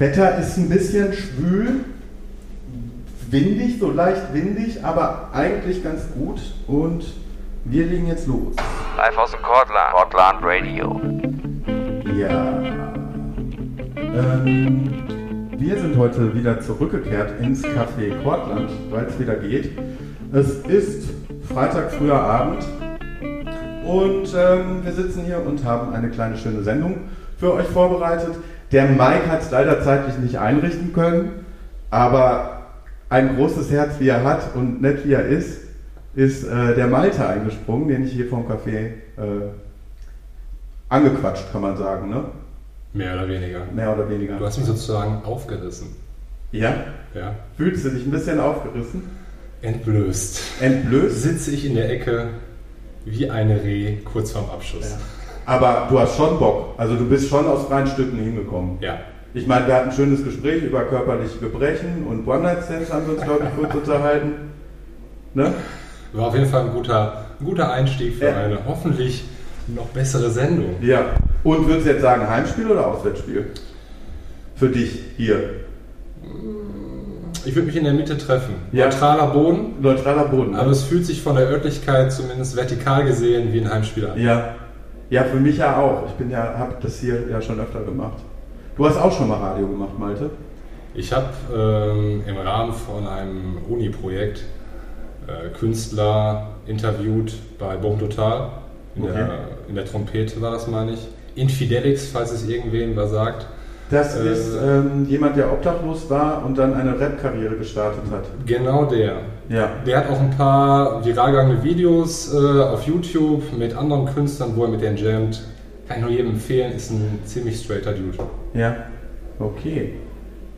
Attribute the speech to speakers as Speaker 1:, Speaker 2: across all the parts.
Speaker 1: Wetter ist ein bisschen schwül, windig, so leicht windig, aber eigentlich ganz gut. Und wir legen jetzt los.
Speaker 2: Live aus dem Cortland. Cortland Radio.
Speaker 1: Ja. Ähm, wir sind heute wieder zurückgekehrt ins Café Cortland, weil es wieder geht. Es ist Freitag früher Abend und ähm, wir sitzen hier und haben eine kleine schöne Sendung für euch vorbereitet. Der Mike hat es leider zeitlich nicht einrichten können, aber ein großes Herz, wie er hat und nett wie er ist, ist äh, der Malte eingesprungen, den ich hier vom Café äh, angequatscht, kann man sagen, ne?
Speaker 3: Mehr oder weniger.
Speaker 1: Mehr oder weniger.
Speaker 3: Du hast mich sozusagen aufgerissen.
Speaker 1: Ja?
Speaker 3: Ja.
Speaker 1: Fühlst du dich ein bisschen aufgerissen?
Speaker 3: Entblößt.
Speaker 1: Entblößt?
Speaker 3: Sitze ich in der Ecke wie eine Reh kurz vorm Abschuss.
Speaker 1: Ja. Aber du hast schon Bock. Also du bist schon aus freien Stücken hingekommen.
Speaker 3: Ja.
Speaker 1: Ich meine, wir hatten ein schönes Gespräch über körperliche Gebrechen und One-Night-Stands haben wir uns, glaube ich, kurz unterhalten. Ne?
Speaker 3: War auf jeden Fall ein guter, ein guter Einstieg für
Speaker 1: Ja.
Speaker 3: eine hoffentlich noch bessere Sendung.
Speaker 1: Ja. Und würdest du jetzt sagen, Heimspiel oder Auswärtsspiel? Für dich hier.
Speaker 3: Ich würde mich in der Mitte treffen.
Speaker 1: Ja.
Speaker 3: Neutraler Boden,
Speaker 1: Neutraler Boden.
Speaker 3: aber es fühlt sich von der Örtlichkeit zumindest vertikal gesehen wie ein Heimspiel an.
Speaker 1: Ja. Ja, für mich ja auch. Ich bin ja, habe das hier ja schon öfter gemacht. Du hast auch schon mal Radio gemacht, Malte.
Speaker 3: Ich habe ähm, im Rahmen von einem Uni-Projekt äh, Künstler interviewt bei Boom Total. In,
Speaker 1: Okay.
Speaker 3: der, in der Trompete war das, meine ich. Infidelix, falls es irgendwem was sagt.
Speaker 1: Das
Speaker 3: Äh,
Speaker 1: ist ähm, jemand, der obdachlos war und dann eine Rap-Karriere gestartet hat.
Speaker 3: Genau der.
Speaker 1: Ja.
Speaker 3: Der hat auch ein paar viral gegangene Videos äh, auf YouTube mit anderen Künstlern, wo er mit denen jammt. Kann ich nur jedem empfehlen, ist ein ziemlich straighter Dude.
Speaker 1: Ja. Okay.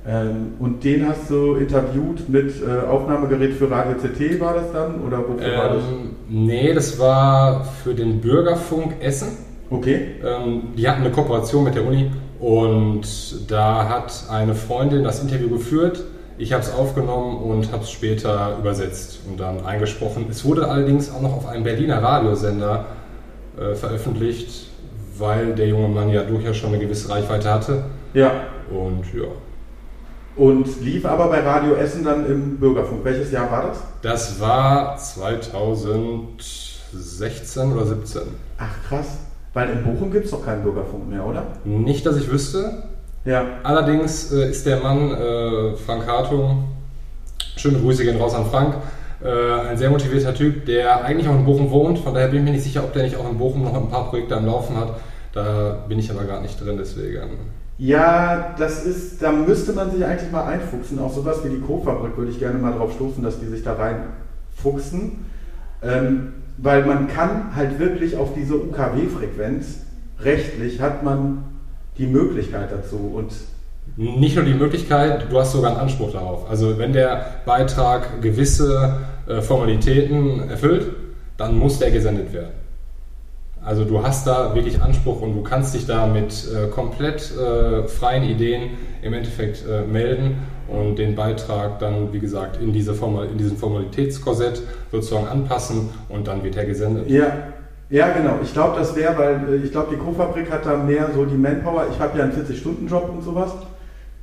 Speaker 1: Ähm, und den hast du interviewt mit äh, Aufnahmegerät für Radio CT, war das dann? Oder wofür war das?
Speaker 3: Ähm, nee, das war für den Bürgerfunk Essen.
Speaker 1: Okay.
Speaker 3: Ähm, die hatten eine Kooperation mit der Uni und da hat eine Freundin das Interview geführt. Ich habe es aufgenommen und habe es später übersetzt und dann eingesprochen. Es wurde allerdings auch noch auf einem Berliner Radiosender äh, veröffentlicht, weil der junge Mann ja durchaus schon eine gewisse Reichweite hatte.
Speaker 1: Ja.
Speaker 3: Und ja,
Speaker 1: Und lief aber bei Radio Essen dann im Bürgerfunk. Welches Jahr war das?
Speaker 3: das war 2016 oder 17.
Speaker 1: Ach krass. Weil in Bochum gibt es doch keinen Bürgerfunk mehr, oder?
Speaker 3: Nicht, dass ich wüsste,
Speaker 1: Ja.
Speaker 3: Allerdings äh, ist der Mann, äh, Frank Hartung, schöne Grüße gehen raus an Frank, äh, ein sehr motivierter Typ, der eigentlich auch in Bochum wohnt. Von daher bin ich mir nicht sicher, ob der nicht auch in Bochum noch ein paar Projekte am Laufen hat. Da bin ich aber gar nicht drin, deswegen.
Speaker 1: Ja, das ist, da müsste man sich eigentlich mal einfuchsen. Auch sowas wie die Co-Fabrik würde ich gerne mal drauf stoßen, dass die sich da reinfuchsen. Ähm, weil man kann halt wirklich auf diese UKW-Frequenz, rechtlich hat man die Möglichkeit dazu. Und
Speaker 3: Nicht nur die Möglichkeit, du hast sogar einen Anspruch darauf. Also wenn der Beitrag gewisse äh, Formalitäten erfüllt, dann muss der gesendet werden. Also du hast da wirklich Anspruch und du kannst dich da mit äh, komplett äh, freien Ideen im Endeffekt melden und den Beitrag dann, wie gesagt, in, diese Formal in diesen Formalitätskorsett sozusagen anpassen und dann wird er gesendet.
Speaker 1: ja, ja genau. Ich glaube, das wäre, weil äh, ich glaube, die Co-Fabrik hat da mehr so die Manpower. Ich habe ja einen 40-Stunden-Job und sowas.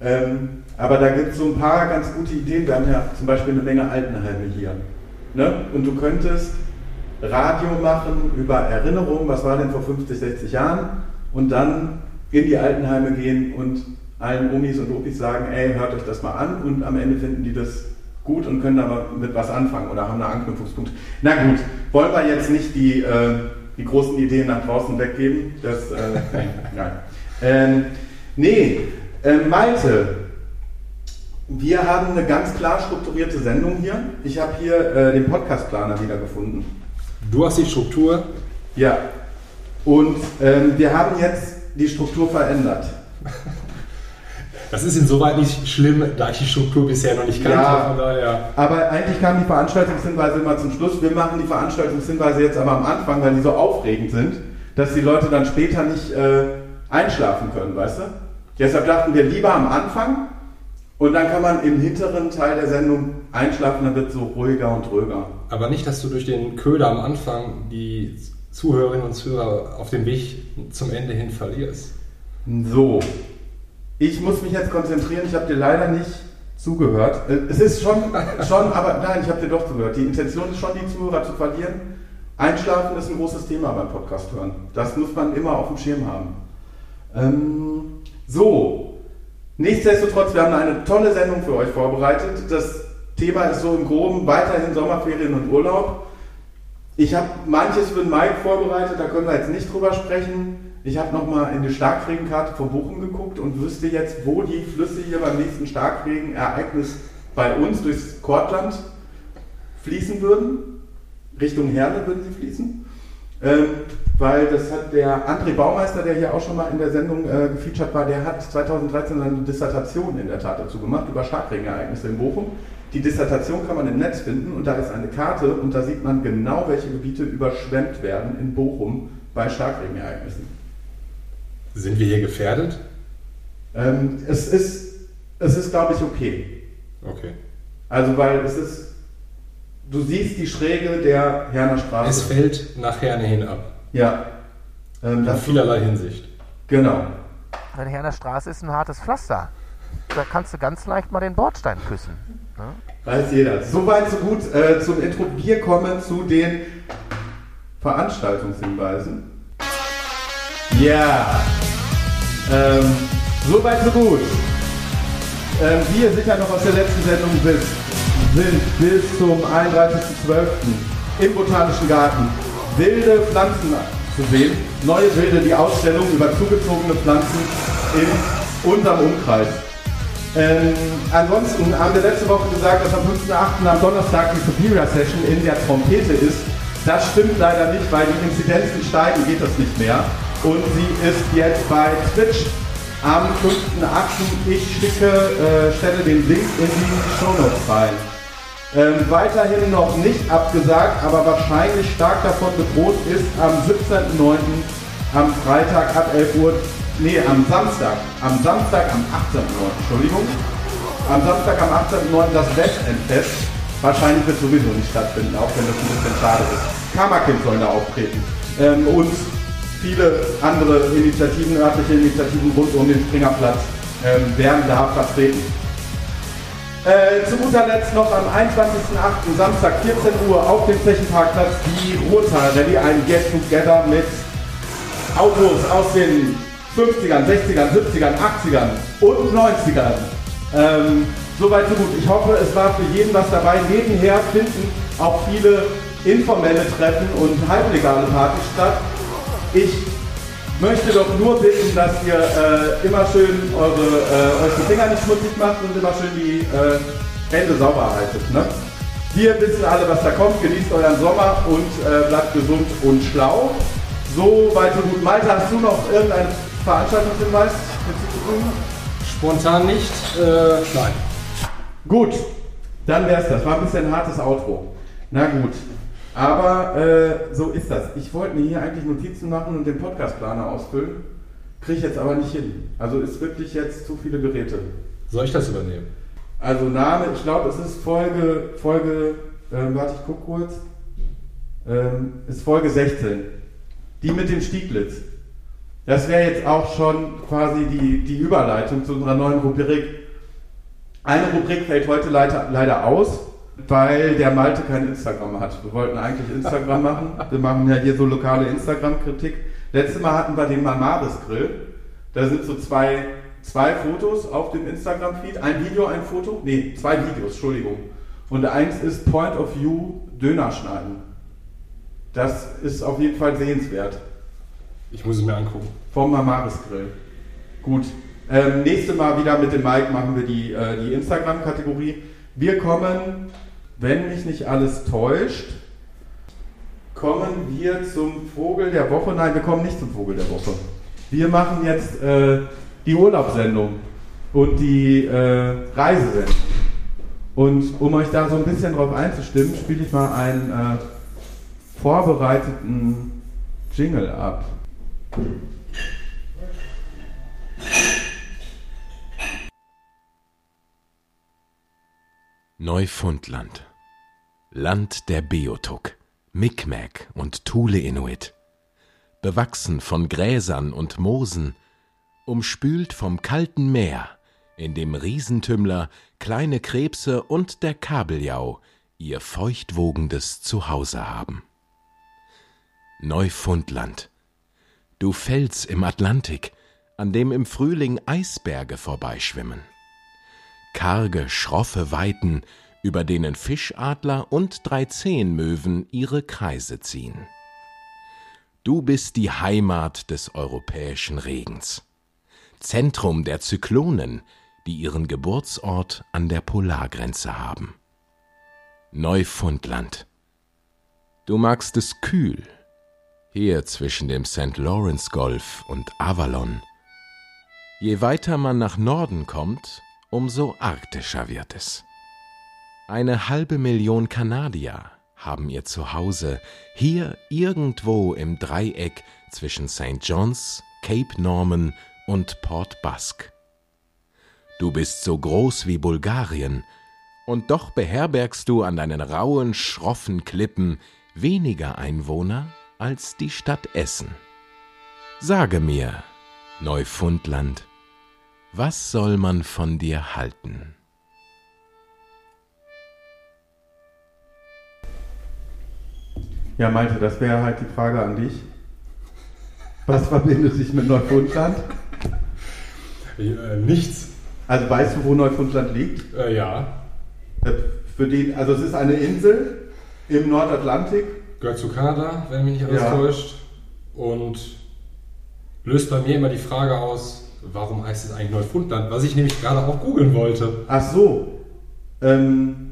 Speaker 1: Ähm, aber da gibt es so ein paar ganz gute Ideen. Wir haben ja zum Beispiel eine Menge Altenheime hier. Ne? Und du könntest Radio machen über Erinnerungen, was war denn vor 50, 60 Jahren, und dann in die Altenheime gehen und allen Omis und Opis sagen, ey, hört euch das mal an und am Ende finden die das gut und können damit was anfangen oder haben einen Anknüpfungspunkt. Na gut, wollen wir jetzt nicht die, äh, die großen Ideen nach draußen weggeben? Das, äh, nein. Ähm, nee, äh, Malte, wir haben eine ganz klar strukturierte Sendung hier. Ich habe hier äh, den Podcastplaner wieder gefunden.
Speaker 3: Du hast die Struktur,
Speaker 1: Ja. Und ähm, wir haben jetzt die Struktur verändert.
Speaker 3: das ist insoweit nicht schlimm, da ich die Struktur bisher noch nicht kannte.
Speaker 1: Ja.
Speaker 3: Daher,
Speaker 1: Aber eigentlich kam die Veranstaltungshinweise immer zum Schluss. Wir machen die Veranstaltungshinweise jetzt aber am Anfang, weil die so aufregend sind, dass die Leute dann später nicht äh, einschlafen können, weißt du? Deshalb dachten wir lieber am Anfang und dann kann man im hinteren Teil der Sendung einschlafen, dann wird es so ruhiger und ruhiger.
Speaker 3: Aber nicht, dass du durch den Köder am Anfang die Zuhörerinnen und Zuhörer auf dem Weg zum Ende hin verlierst.
Speaker 1: So. Ich muss mich jetzt konzentrieren, ich habe dir leider nicht zugehört. Äh, Es ist schon, schon aber nein, ich habe dir doch zugehört. Die Intention ist schon, die Zuhörer zu verlieren. Einschlafen ist ein großes Thema beim Podcast hören. Das muss man immer auf dem Schirm haben. Ähm, so, nichtsdestotrotz, wir haben eine tolle Sendung für euch vorbereitet. Das Thema ist so im Groben weiterhin Sommerferien und Urlaub. Ich habe manches für den Mike vorbereitet, da können wir jetzt nicht drüber sprechen. Ich habe nochmal in die Starkregenkarte von Bochum geguckt und wüsste jetzt, wo die Flüsse hier beim nächsten Starkregenereignis bei uns durchs Kortland fließen würden. Richtung Herne würden sie fließen. Ähm, weil das hat der André Baumeister, der hier auch schon mal in der Sendung äh, gefeatured war, der hat 2013 eine Dissertation in der Tat dazu gemacht über Starkregenereignisse in Bochum. Die Dissertation kann man im Netz finden und da ist eine Karte und da sieht man genau, welche Gebiete überschwemmt werden in Bochum bei Starkregenereignissen.
Speaker 3: Sind wir hier gefährdet?
Speaker 1: Ähm, es ist, es ist glaube ich, okay.
Speaker 3: Okay.
Speaker 1: Also, weil es ist, du siehst die Schräge der Herner Straße.
Speaker 3: Es fällt nach Herne hin ab.
Speaker 1: ja. Ähm,
Speaker 3: In vielerlei Hinsicht.
Speaker 1: genau.
Speaker 4: Eine Herner Straße ist ein hartes Pflaster. Da kannst du ganz leicht mal den Bordstein küssen. Ne?
Speaker 1: Weiß jeder. Soweit, so gut äh, zum Intro. Wir kommen zu den Veranstaltungshinweisen. Ja. Ähm, Soweit, so gut. Ähm, wie ihr sicher noch aus der letzten Sendung wisst, sind bis zum 31.12. im Botanischen Garten wilde Pflanzen zu sehen. Neue Bilder, die Ausstellung über zugezogene Pflanzen in unserem Umkreis. Ähm, ansonsten haben wir letzte Woche gesagt, dass am 5.8. am Donnerstag die Superior Session in der Trompete ist. Das stimmt leider nicht, weil die Inzidenzen steigen, geht das nicht mehr. Und sie ist jetzt bei Twitch am 5.8. Ich schicke, äh, stelle den Link in die Shownotes rein. Ähm, weiterhin noch nicht abgesagt, aber wahrscheinlich stark davon bedroht ist am 17.09. am Freitag ab 11 Uhr, nee, am Samstag, am Samstag am 18.09. Entschuldigung, am Samstag am 18.09. das Westendfest. Wahrscheinlich wird sowieso nicht stattfinden, auch wenn das ein bisschen schade ist. Kammerkind sollen da auftreten. Ähm, und viele andere Initiativen, örtliche Initiativen rund um den Springerplatz ähm, werden da vertreten. Äh, zu guter Letzt noch am 21.08. Samstag 14 Uhr auf dem Flächenparkplatz die Ruhrtal Rallye, ein Get-Together mit Autos aus den 50ern, 60ern, 70ern, 80ern und 90ern. Ähm, Soweit so gut. Ich hoffe, es war für jeden was dabei. Nebenher finden auch viele informelle Treffen und halblegale Partys statt. Ich möchte doch nur bitten, dass ihr äh, immer schön eure, äh, euch die Finger nicht schmutzig macht und immer schön die äh, Hände sauber haltet. Ne? Wir wissen alle, was da kommt. Genießt euren Sommer und äh, bleibt gesund und schlau. So weit, so gut. Malte, hast du noch irgendeinen Veranstaltungshinweis?
Speaker 3: Spontan nicht? Äh, nein.
Speaker 1: Gut, dann wär's das. War ein bisschen ein hartes Outro. Na gut. Aber äh, so ist das. Ich wollte mir hier eigentlich Notizen machen und den Podcastplaner ausfüllen. Kriege ich jetzt aber nicht hin. Also ist wirklich jetzt zu viele Geräte.
Speaker 3: Soll ich das übernehmen?
Speaker 1: Also Name, ich glaube, es ist Folge, Folge, ähm, warte, ich guck kurz. Ähm, ist Folge 16. Die mit dem Stieglitz. Das wäre jetzt auch schon quasi die, die Überleitung zu unserer neuen Rubrik. Eine Rubrik fällt heute leider, leider aus, weil der Malte kein Instagram hat. Wir wollten eigentlich Instagram machen. Wir machen ja hier so lokale Instagram-Kritik. Letztes Mal hatten wir den Mamaris-Grill. Da sind so zwei, zwei Fotos auf dem Instagram-Feed. Ein Video, ein Foto. Nee, zwei Videos, Entschuldigung. Und eins ist Point of View Döner schneiden. Das ist auf jeden Fall sehenswert.
Speaker 3: Ich muss es mir angucken.
Speaker 1: Vom Mamaris Grill. Gut. Ähm, nächste Mal wieder mit dem Mike machen wir die, äh, die Instagram-Kategorie. Wir kommen, wenn mich nicht alles täuscht, kommen wir zum Vogel der Woche. Nein, wir kommen nicht zum Vogel der Woche. Wir machen jetzt äh, die Urlaubssendung und die äh, Reisesendung. Und um euch da so ein bisschen drauf einzustimmen, spiele ich mal einen äh, vorbereiteten Jingle ab.
Speaker 5: Neufundland. Land der Beotuk, Mi'kmaq und Thule Inuit. Bewachsen von Gräsern und Moosen umspült vom kalten Meer, in dem Riesentümmler, kleine Krebse und der Kabeljau ihr feuchtwogendes Zuhause haben. Neufundland. Du Fels im Atlantik, an dem im Frühling Eisberge vorbeischwimmen. Karge, schroffe Weiten, über denen Fischadler und Dreizehnmöwen ihre Kreise ziehen. Du bist die Heimat des europäischen Regens, Zentrum der Zyklonen, die ihren Geburtsort an der Polargrenze haben. Neufundland. Du magst es kühl, hier zwischen dem St. Lawrence Golf und Avalon. Je weiter man nach Norden kommt, umso arktischer wird es. Eine halbe Million Kanadier haben ihr Zuhause hier irgendwo im Dreieck zwischen St. John's, Cape Norman und Port Basque. Du bist so groß wie Bulgarien, und doch beherbergst du an deinen rauen, schroffen Klippen weniger Einwohner als die Stadt Essen. Sage mir, Neufundland, was soll man von dir halten?
Speaker 1: Ja, Malte, das wäre halt die Frage an dich. Was verbindet sich mit Neufundland?
Speaker 3: Äh, nichts.
Speaker 1: Also weißt du, wo Neufundland liegt?
Speaker 3: Äh, ja.
Speaker 1: Äh, Für den, also es ist eine Insel im Nordatlantik.
Speaker 3: Gehört zu Kanada, wenn mich nicht alles
Speaker 1: Ja.
Speaker 3: täuscht. Und löst bei mir immer die Frage aus, warum heißt es eigentlich Neufundland? Was ich nämlich gerade auch googeln wollte.
Speaker 1: Ach so. Ähm,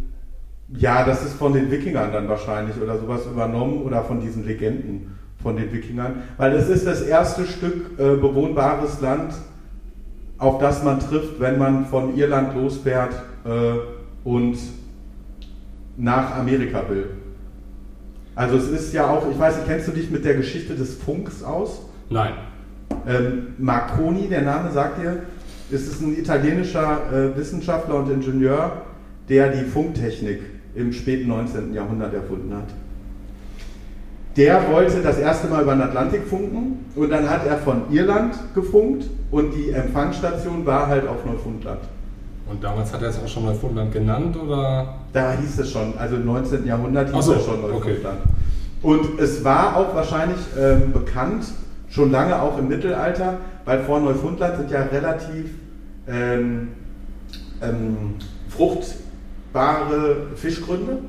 Speaker 1: ja, das ist von den Wikingern dann wahrscheinlich oder sowas übernommen oder von diesen Legenden von den Wikingern. Weil es ist das erste Stück äh, bewohnbares Land, auf das man trifft, wenn man von Irland losfährt äh, und nach Amerika will. Also es ist ja auch, ich weiß nicht, kennst du dich mit der Geschichte des Funks aus?
Speaker 3: Nein.
Speaker 1: Ähm, Marconi, der Name sagt dir, ist es ein italienischer äh, Wissenschaftler und Ingenieur, der die Funktechnik im späten 19. Jahrhundert erfunden hat. Der wollte das erste Mal über den Atlantik funken und dann hat er von Irland gefunkt und die Empfangsstation war halt auf Neufundland.
Speaker 3: Und damals hat er es auch schon Neufundland genannt, oder?
Speaker 1: Da hieß es schon, also im 19. Jahrhundert hieß
Speaker 3: so,
Speaker 1: es schon
Speaker 3: okay.
Speaker 1: Neufundland. Und es war auch wahrscheinlich ähm, bekannt, schon lange auch im Mittelalter, weil vor Neufundland sind ja relativ ähm, ähm, fruchtbare Fischgründe.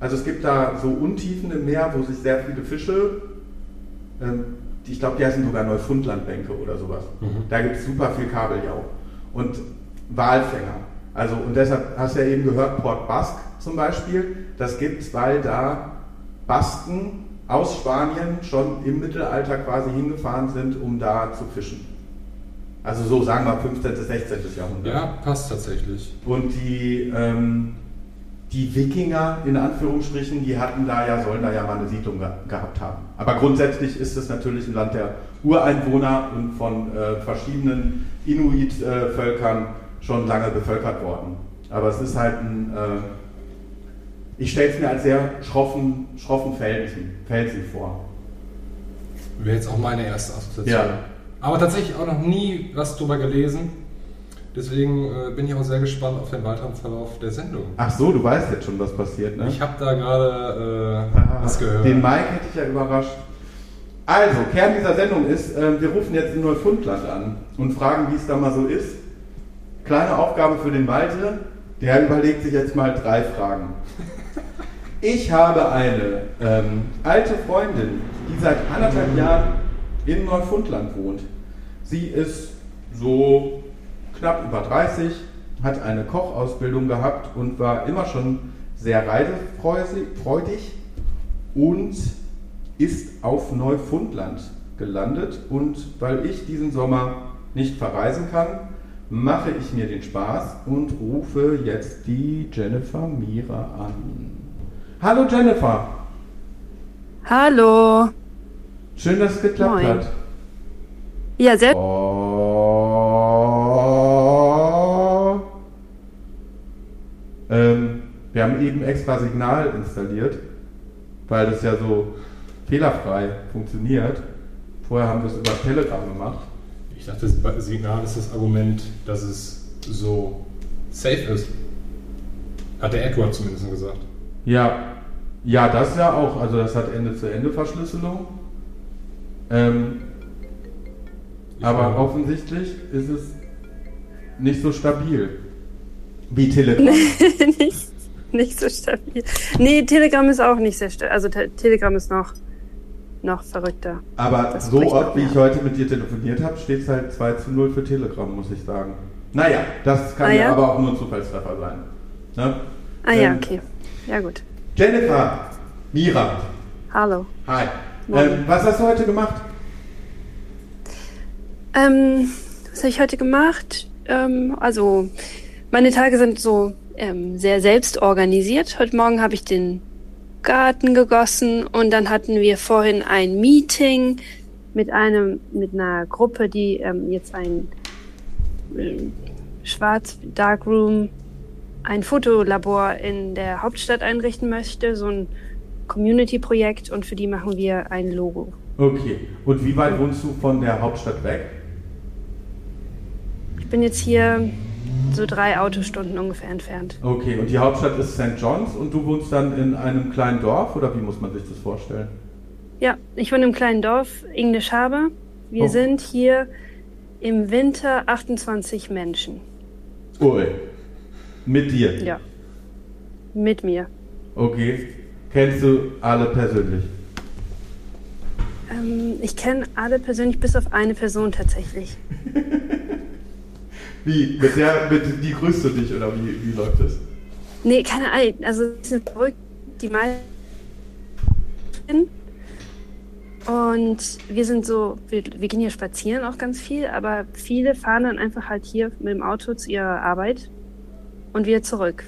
Speaker 1: Also es gibt da so Untiefen im Meer, wo sich sehr viele Fische, ähm, die, ich glaube, die heißen sogar Neufundlandbänke oder sowas.
Speaker 3: Mhm.
Speaker 1: Da gibt es super viel Kabeljau und Walfänger. Also und deshalb hast du ja eben gehört, Port Basque zum Beispiel, das gibt es, weil da Basken aus Spanien schon im Mittelalter quasi hingefahren sind, um da zu fischen. Also so sagen wir 15. bis 16. Jahrhundert.
Speaker 3: Ja, passt tatsächlich.
Speaker 1: Und die, ähm, die Wikinger, in Anführungsstrichen, die hatten da ja, sollen da ja mal eine Siedlung ge gehabt haben. Aber grundsätzlich ist es natürlich ein Land der Ureinwohner und von äh, verschiedenen Inuit-Völkern schon lange bevölkert worden. Aber es ist halt ein, äh, ich stelle es mir als sehr schroffen, schroffen Felsen, Felsen vor.
Speaker 3: Wäre jetzt auch meine erste Assoziation.
Speaker 1: Ja.
Speaker 3: Aber tatsächlich auch noch nie was drüber gelesen. Deswegen äh, bin ich auch sehr gespannt auf den weiteren Verlauf der Sendung.
Speaker 1: Ach so, du weißt jetzt schon, was passiert, ne?
Speaker 3: Ich habe da gerade äh,
Speaker 1: Ah,
Speaker 3: was gehört.
Speaker 1: Den Mike hätte ich ja überrascht. Also, Kern dieser Sendung ist, äh, wir rufen jetzt in Neufundland an und fragen, wie es da mal so ist. Kleine Aufgabe für den Malte, der überlegt sich jetzt mal drei Fragen. Ich habe eine ähm, alte Freundin, die seit anderthalb Jahren in Neufundland wohnt. Sie ist so knapp über 30, hat eine Kochausbildung gehabt und war immer schon sehr reisefreudig und ist auf Neufundland gelandet. Und weil ich diesen Sommer nicht verreisen kann, mache ich mir den Spaß und rufe jetzt die Jennifer Mira an. Hallo Jennifer,
Speaker 6: Hallo.
Speaker 1: Schön, dass es geklappt
Speaker 6: Moin.
Speaker 1: hat.
Speaker 6: Ja, sehr.
Speaker 1: Oh. Ähm, wir haben eben extra Signal installiert, weil das ja so fehlerfrei funktioniert. Vorher haben wir es über Telegram gemacht.
Speaker 3: Ich dachte, das Signal ist das Argument, dass es so safe ist. Hat der Edward zumindest gesagt.
Speaker 1: Ja, ja, das ja auch. Also das hat Ende-zu-Ende-Verschlüsselung. Ähm, aber
Speaker 3: Ja.
Speaker 1: offensichtlich ist es nicht so stabil wie Telegram.
Speaker 6: nicht, nicht so stabil. Nee, Telegram ist auch nicht sehr stabil. Also Te Telegram ist noch, noch verrückter.
Speaker 1: Aber
Speaker 6: Das
Speaker 1: so oft, wie ich heute mit dir telefoniert habe, steht es halt 2 zu 0 für Telegram, muss ich sagen. Naja, das kann
Speaker 6: Ah,
Speaker 1: ja
Speaker 6: ja?
Speaker 1: aber auch nur ein Zufallstreffer sein. Ne?
Speaker 6: Ah ja,
Speaker 1: Ähm,
Speaker 6: okay. Ja gut.
Speaker 1: Jennifer, Mira,
Speaker 6: Hallo.
Speaker 1: hi. Ähm, was hast du heute gemacht?
Speaker 6: Ähm, was habe ich heute gemacht? Ähm, also, meine Tage sind so ähm, sehr selbst organisiert. Heute Morgen habe ich den Garten gegossen und dann hatten wir vorhin ein Meeting mit einem, mit einer Gruppe, die ähm, jetzt ein ähm, Schwarz Darkroom, ein Fotolabor in der Hauptstadt einrichten möchte, so ein Community-Projekt und für die machen wir ein Logo.
Speaker 1: Okay. Und wie weit wohnst du von der Hauptstadt weg?
Speaker 6: Ich bin jetzt hier so drei Autostunden ungefähr entfernt.
Speaker 1: Okay, und die Hauptstadt ist St. John's und du wohnst dann in einem kleinen Dorf oder wie muss man sich das vorstellen?
Speaker 6: Ja, ich wohne im kleinen Dorf Englisch Harbor. Wir
Speaker 1: Oh.
Speaker 6: sind hier im Winter 28 Menschen.
Speaker 1: Ui. Mit dir?
Speaker 6: Ja. Mit mir.
Speaker 1: Okay. Kennst du alle persönlich?
Speaker 6: Ähm, ich kenne alle persönlich, bis auf eine Person tatsächlich.
Speaker 1: Wie? Mit der, mit, die grüßt du dich oder wie, wie läuft das?
Speaker 6: Nee, keine Ahnung. Also, es sind verrückt, die meisten. Und wir sind so, wir, wir gehen hier spazieren auch ganz viel, aber viele fahren dann einfach halt hier mit dem Auto zu ihrer Arbeit und wieder zurück.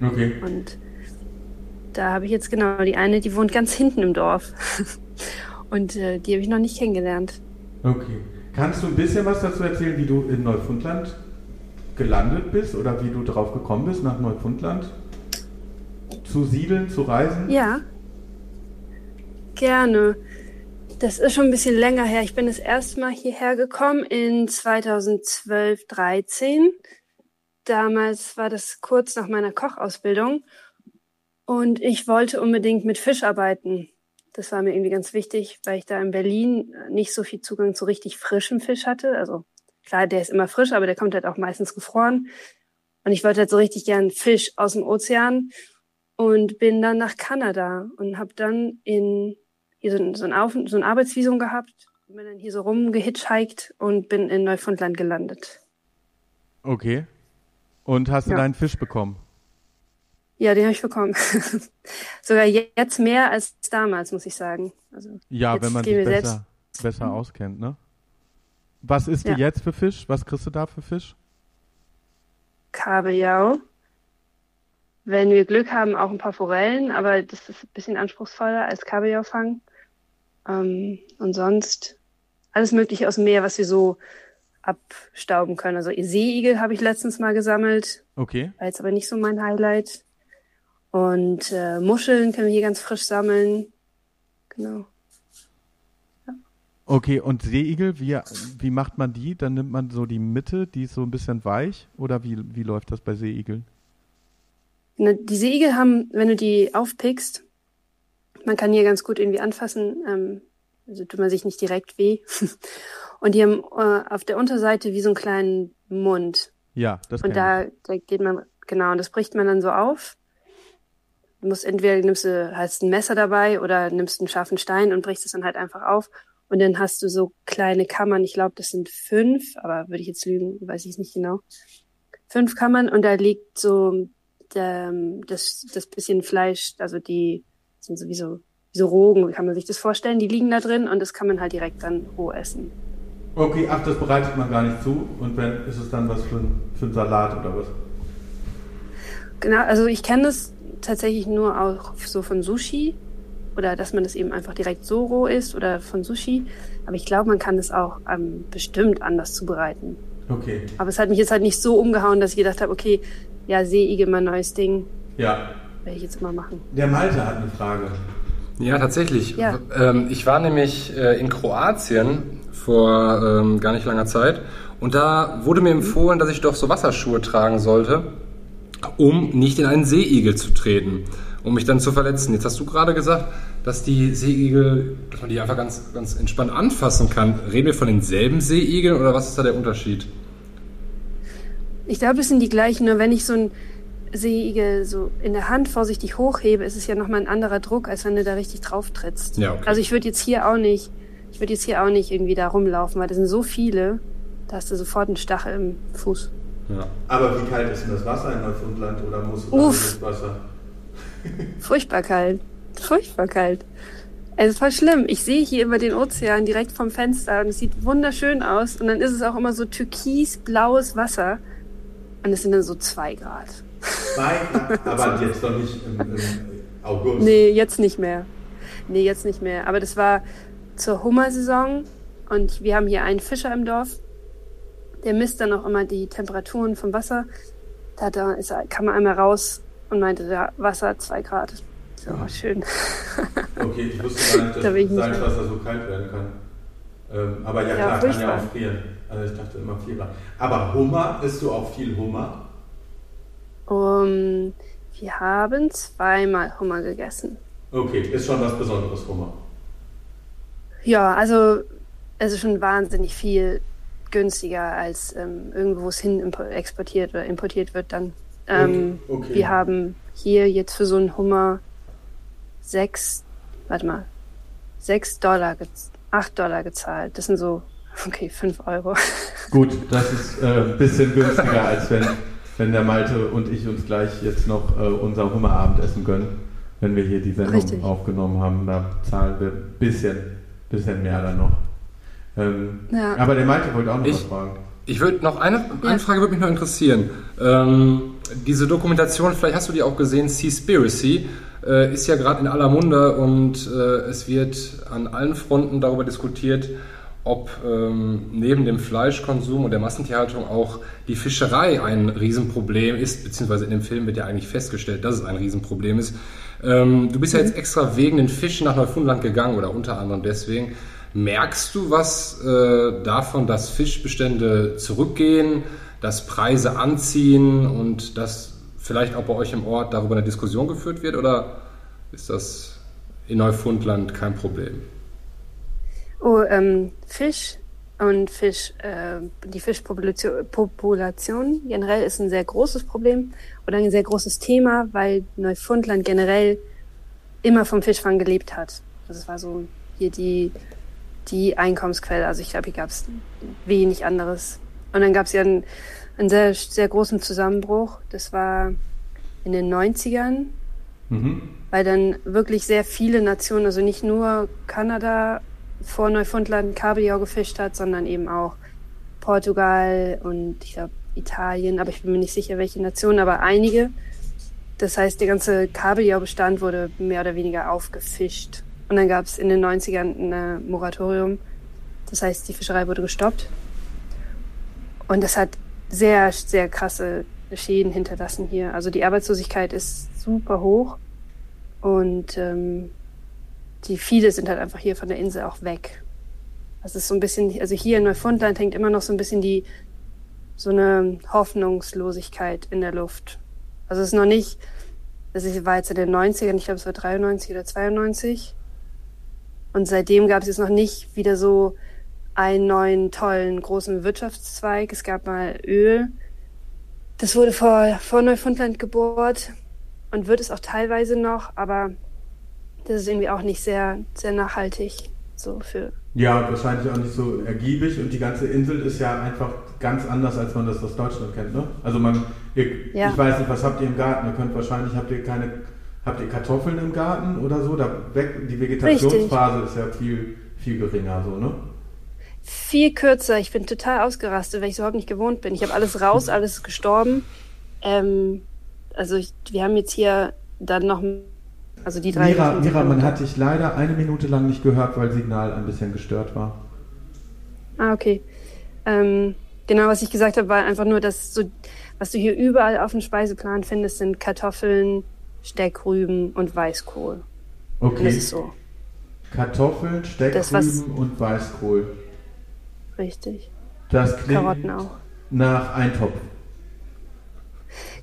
Speaker 1: Okay.
Speaker 6: Und da habe ich jetzt genau die eine, die wohnt ganz hinten im Dorf. Und äh, die habe ich noch nicht kennengelernt.
Speaker 1: Okay. Kannst du ein bisschen was dazu erzählen, wie du in Neufundland gelandet bist oder wie du drauf gekommen bist, nach Neufundland zu siedeln, zu reisen?
Speaker 6: Ja, gerne. Das ist schon ein bisschen länger her. Ich bin das erste Mal hierher gekommen in 2012, 13. Damals war das kurz nach meiner Kochausbildung. Und ich wollte unbedingt mit Fisch arbeiten. Das war mir irgendwie ganz wichtig, weil ich da in Berlin nicht so viel Zugang zu richtig frischem Fisch hatte. Also klar, der ist immer frisch, aber der kommt halt auch meistens gefroren. Und ich wollte halt so richtig gern Fisch aus dem Ozean und bin dann nach Kanada und habe dann in hier so ein, so ein, Auf so ein Arbeitsvisum gehabt, bin dann hier so rumgehitchhiked und bin in Neufundland gelandet.
Speaker 1: Okay. Und hast du
Speaker 6: Ja.
Speaker 1: deinen Fisch bekommen?
Speaker 6: Ja, den habe ich bekommen. Sogar jetzt mehr als damals, muss ich sagen. Also
Speaker 1: Ja,
Speaker 6: Jetzt
Speaker 1: wenn man sich besser, besser auskennt, ne? Was isst
Speaker 6: Ja.
Speaker 1: du jetzt für Fisch? Was kriegst du da für Fisch?
Speaker 6: Kabeljau. Wenn wir Glück haben, auch ein paar Forellen, aber das ist ein bisschen anspruchsvoller als Kabeljaufangen. Ähm, und sonst alles Mögliche aus dem Meer, was wir so abstauben können. Also Seeigel habe ich letztens mal gesammelt,
Speaker 1: Okay.
Speaker 6: war jetzt aber nicht so mein Highlight. Und äh, Muscheln können wir hier ganz frisch sammeln. Genau.
Speaker 1: Okay, und Seeigel, wie, wie macht man die? Dann nimmt man so die Mitte, die ist so ein bisschen weich? Oder wie, wie läuft das bei Seeigeln?
Speaker 6: Die Seeigel haben, wenn du die aufpickst, man kann hier ganz gut irgendwie anfassen, ähm, also tut man sich nicht direkt weh. Und die haben äh, auf der Unterseite wie so einen kleinen Mund.
Speaker 1: Ja, das
Speaker 6: Und da, da geht man, genau, und das bricht man dann so auf. Du musst entweder nimmst du, hast ein Messer dabei oder nimmst einen scharfen Stein und brichst es dann halt einfach auf. Und dann hast du so kleine Kammern, ich glaube, das sind fünf, aber würde ich jetzt lügen, weiß ich es nicht genau. Fünf Kammern und da liegt so der, das, das bisschen Fleisch, also die sind sowieso wie so Rogen, wie kann man sich das vorstellen? Die liegen da drin und das kann man halt direkt dann roh essen.
Speaker 1: Okay, ach, das bereitet man gar nicht zu. Und wenn, ist es dann was für ein, für ein Salat oder was?
Speaker 6: Genau, also ich kenne das tatsächlich nur auch so von Sushi oder dass man das eben einfach direkt so roh isst oder von Sushi. Aber ich glaube, man kann das auch ähm, bestimmt anders zubereiten.
Speaker 1: Okay.
Speaker 6: Aber es hat mich jetzt halt nicht so umgehauen, dass ich gedacht habe, okay, ja, Seeigel, mein neues Ding,
Speaker 1: Ja.
Speaker 6: werde ich jetzt immer machen.
Speaker 1: Der Malte hat eine Frage.
Speaker 3: Ja, tatsächlich.
Speaker 6: Ja.
Speaker 3: Ähm, ich war nämlich äh, in Kroatien vor ähm, gar nicht langer Zeit. Und da wurde mir empfohlen, dass ich doch so Wasserschuhe tragen sollte, um nicht in einen Seeigel zu treten, um mich dann zu verletzen. Jetzt hast du gerade gesagt, dass die Seeigel, dass man die einfach ganz, ganz entspannt anfassen kann. Reden wir von denselben Seeigeln oder was ist da der Unterschied?
Speaker 6: Ich glaube, es sind die gleichen, nur wenn ich so ein Seeigel so in der Hand vorsichtig hochhebe, ist es ja nochmal ein anderer Druck, als wenn du da richtig drauf trittst.
Speaker 3: Ja, okay.
Speaker 6: Also ich würde jetzt hier auch nicht, ich würde jetzt hier auch nicht irgendwie da rumlaufen, weil das sind so viele, da hast du sofort einen Stachel im Fuß.
Speaker 3: Ja.
Speaker 1: Aber wie kalt ist denn das Wasser in Neufundland oder da
Speaker 6: Uff.
Speaker 1: ins Wasser?
Speaker 6: Furchtbar kalt. Furchtbar kalt. Es ist voll schlimm. Ich sehe hier immer den Ozean direkt vom Fenster und es sieht wunderschön aus. Und dann ist es auch immer so türkisblaues Wasser. Und es sind dann so zwei Grad.
Speaker 1: Zwei Grad, aber jetzt doch nicht im, im August.
Speaker 6: Nee, jetzt nicht mehr. Nee, jetzt nicht mehr. Aber das war zur Hummersaison und wir haben hier einen Fischer im Dorf. Der misst dann auch immer die Temperaturen vom Wasser. Da, er, ist er, kam er einmal raus und meinte, ja, Wasser zwei Grad. So, schön.
Speaker 1: Okay, ich wusste gar nicht, dass
Speaker 6: Da ich nicht
Speaker 1: Salzwasser so kalt werden kann. Ähm, aber ja,
Speaker 6: Ja,
Speaker 1: klar, kann ja auch frieren. Also ich dachte immer 4 Grad. Aber Hummer, isst du auch viel Hummer?
Speaker 6: Um, wir haben zweimal Hummer gegessen.
Speaker 1: Okay, ist schon was Besonderes, Hummer.
Speaker 6: Ja, also es ist schon wahnsinnig viel günstiger als ähm, irgendwo es hin exportiert oder importiert wird dann. Ähm,
Speaker 1: Okay, okay.
Speaker 6: Wir haben hier jetzt für so einen Hummer sechs, warte mal, sechs Dollar, gez- acht Dollar gezahlt. Das sind so, okay, fünf Euro.
Speaker 1: Gut, das ist äh, ein bisschen günstiger, als wenn, wenn der Malte und ich uns gleich jetzt noch äh, unser Hummerabendessen gönnen, wenn wir hier die Sendung
Speaker 6: Richtig.
Speaker 1: aufgenommen haben. Da zahlen wir ein bisschen, bisschen mehr dann noch. Ähm,
Speaker 6: Ja.
Speaker 1: Aber der Malte wollte auch noch
Speaker 3: Ich-
Speaker 1: was fragen.
Speaker 3: Ich würde noch eine,
Speaker 6: Ja.
Speaker 3: eine Frage würde mich noch interessieren. Ähm, diese Dokumentation, vielleicht hast du die auch gesehen, Seaspiracy, äh, ist ja gerade in aller Munde und äh, es wird an allen Fronten darüber diskutiert, ob ähm, neben dem Fleischkonsum und der Massentierhaltung auch die Fischerei ein Riesenproblem ist, beziehungsweise in dem Film wird ja eigentlich festgestellt, dass es ein Riesenproblem ist. Ähm, du bist ja jetzt extra wegen den Fischen nach Neufundland gegangen oder unter anderem deswegen. Merkst du was äh, davon, dass Fischbestände zurückgehen, dass Preise anziehen und dass vielleicht auch bei euch im Ort darüber eine Diskussion geführt wird oder ist das in Neufundland kein Problem?
Speaker 6: Oh, ähm, Fisch und Fisch, äh, die Fischpopulation Population generell ist ein sehr großes Problem oder ein sehr großes Thema, weil Neufundland generell immer vom Fischfang gelebt hat. Das war so hier die, die Einkommensquelle. Also ich glaube, hier gab es wenig anderes. Und dann gab es ja einen, einen sehr, sehr großen Zusammenbruch. Das war in den 90ern,
Speaker 1: Mhm.
Speaker 6: weil dann wirklich sehr viele Nationen, also nicht nur Kanada vor Neufundland Kabeljau gefischt hat, sondern eben auch Portugal und ich glaube Italien, aber ich bin mir nicht sicher, welche Nationen, aber einige. Das heißt, der ganze Kabeljaubestand wurde mehr oder weniger aufgefischt. Und dann gab es in den 90ern ein Moratorium. Das heißt, die Fischerei wurde gestoppt. Und das hat sehr, sehr krasse Schäden hinterlassen hier. Also die Arbeitslosigkeit ist super hoch. Und ähm, die viele sind halt einfach hier von der Insel auch weg. Das ist so ein bisschen, also hier in Neufundland hängt immer noch so ein bisschen die, so eine Hoffnungslosigkeit in der Luft. Also es ist noch nicht, das war jetzt in den 90ern, ich glaube es war 93 oder 92. Und seitdem gab es jetzt noch nicht wieder so einen neuen tollen großen Wirtschaftszweig. Es gab mal Öl. Das wurde vor, vor Neufundland gebohrt und wird es auch teilweise noch, aber das ist irgendwie auch nicht sehr, sehr nachhaltig. So für.
Speaker 1: Ja, wahrscheinlich auch nicht so ergiebig und die ganze Insel ist ja einfach ganz anders, als man das aus Deutschland kennt, ne? Also man, ihr,
Speaker 6: Ja.
Speaker 1: ich weiß nicht, was habt ihr im Garten? Ihr könnt wahrscheinlich, habt ihr keine, habt ihr Kartoffeln im Garten oder so? Da die Vegetationsphase ist ja viel, viel geringer, so, ne?
Speaker 6: Viel kürzer. Ich bin total ausgerastet, weil ich es überhaupt nicht gewohnt bin. Ich habe alles raus, alles ist gestorben. Ähm, also ich, wir haben jetzt hier dann noch, also die drei.
Speaker 1: Mira, Mira, man hat dich leider eine Minute lang nicht gehört, weil Signal ein bisschen gestört war.
Speaker 6: Ah, okay. Ähm, genau, was ich gesagt habe, war einfach nur, dass so, was du hier überall auf dem Speiseplan findest, sind Kartoffeln, Steckrüben und Weißkohl. Und das
Speaker 1: Okay.
Speaker 6: ist so.
Speaker 1: Kartoffeln,
Speaker 6: Das, was-
Speaker 1: Steckrüben und Weißkohl.
Speaker 6: richtig.
Speaker 1: Das klingt
Speaker 6: Karotten auch.
Speaker 1: nach Eintopf.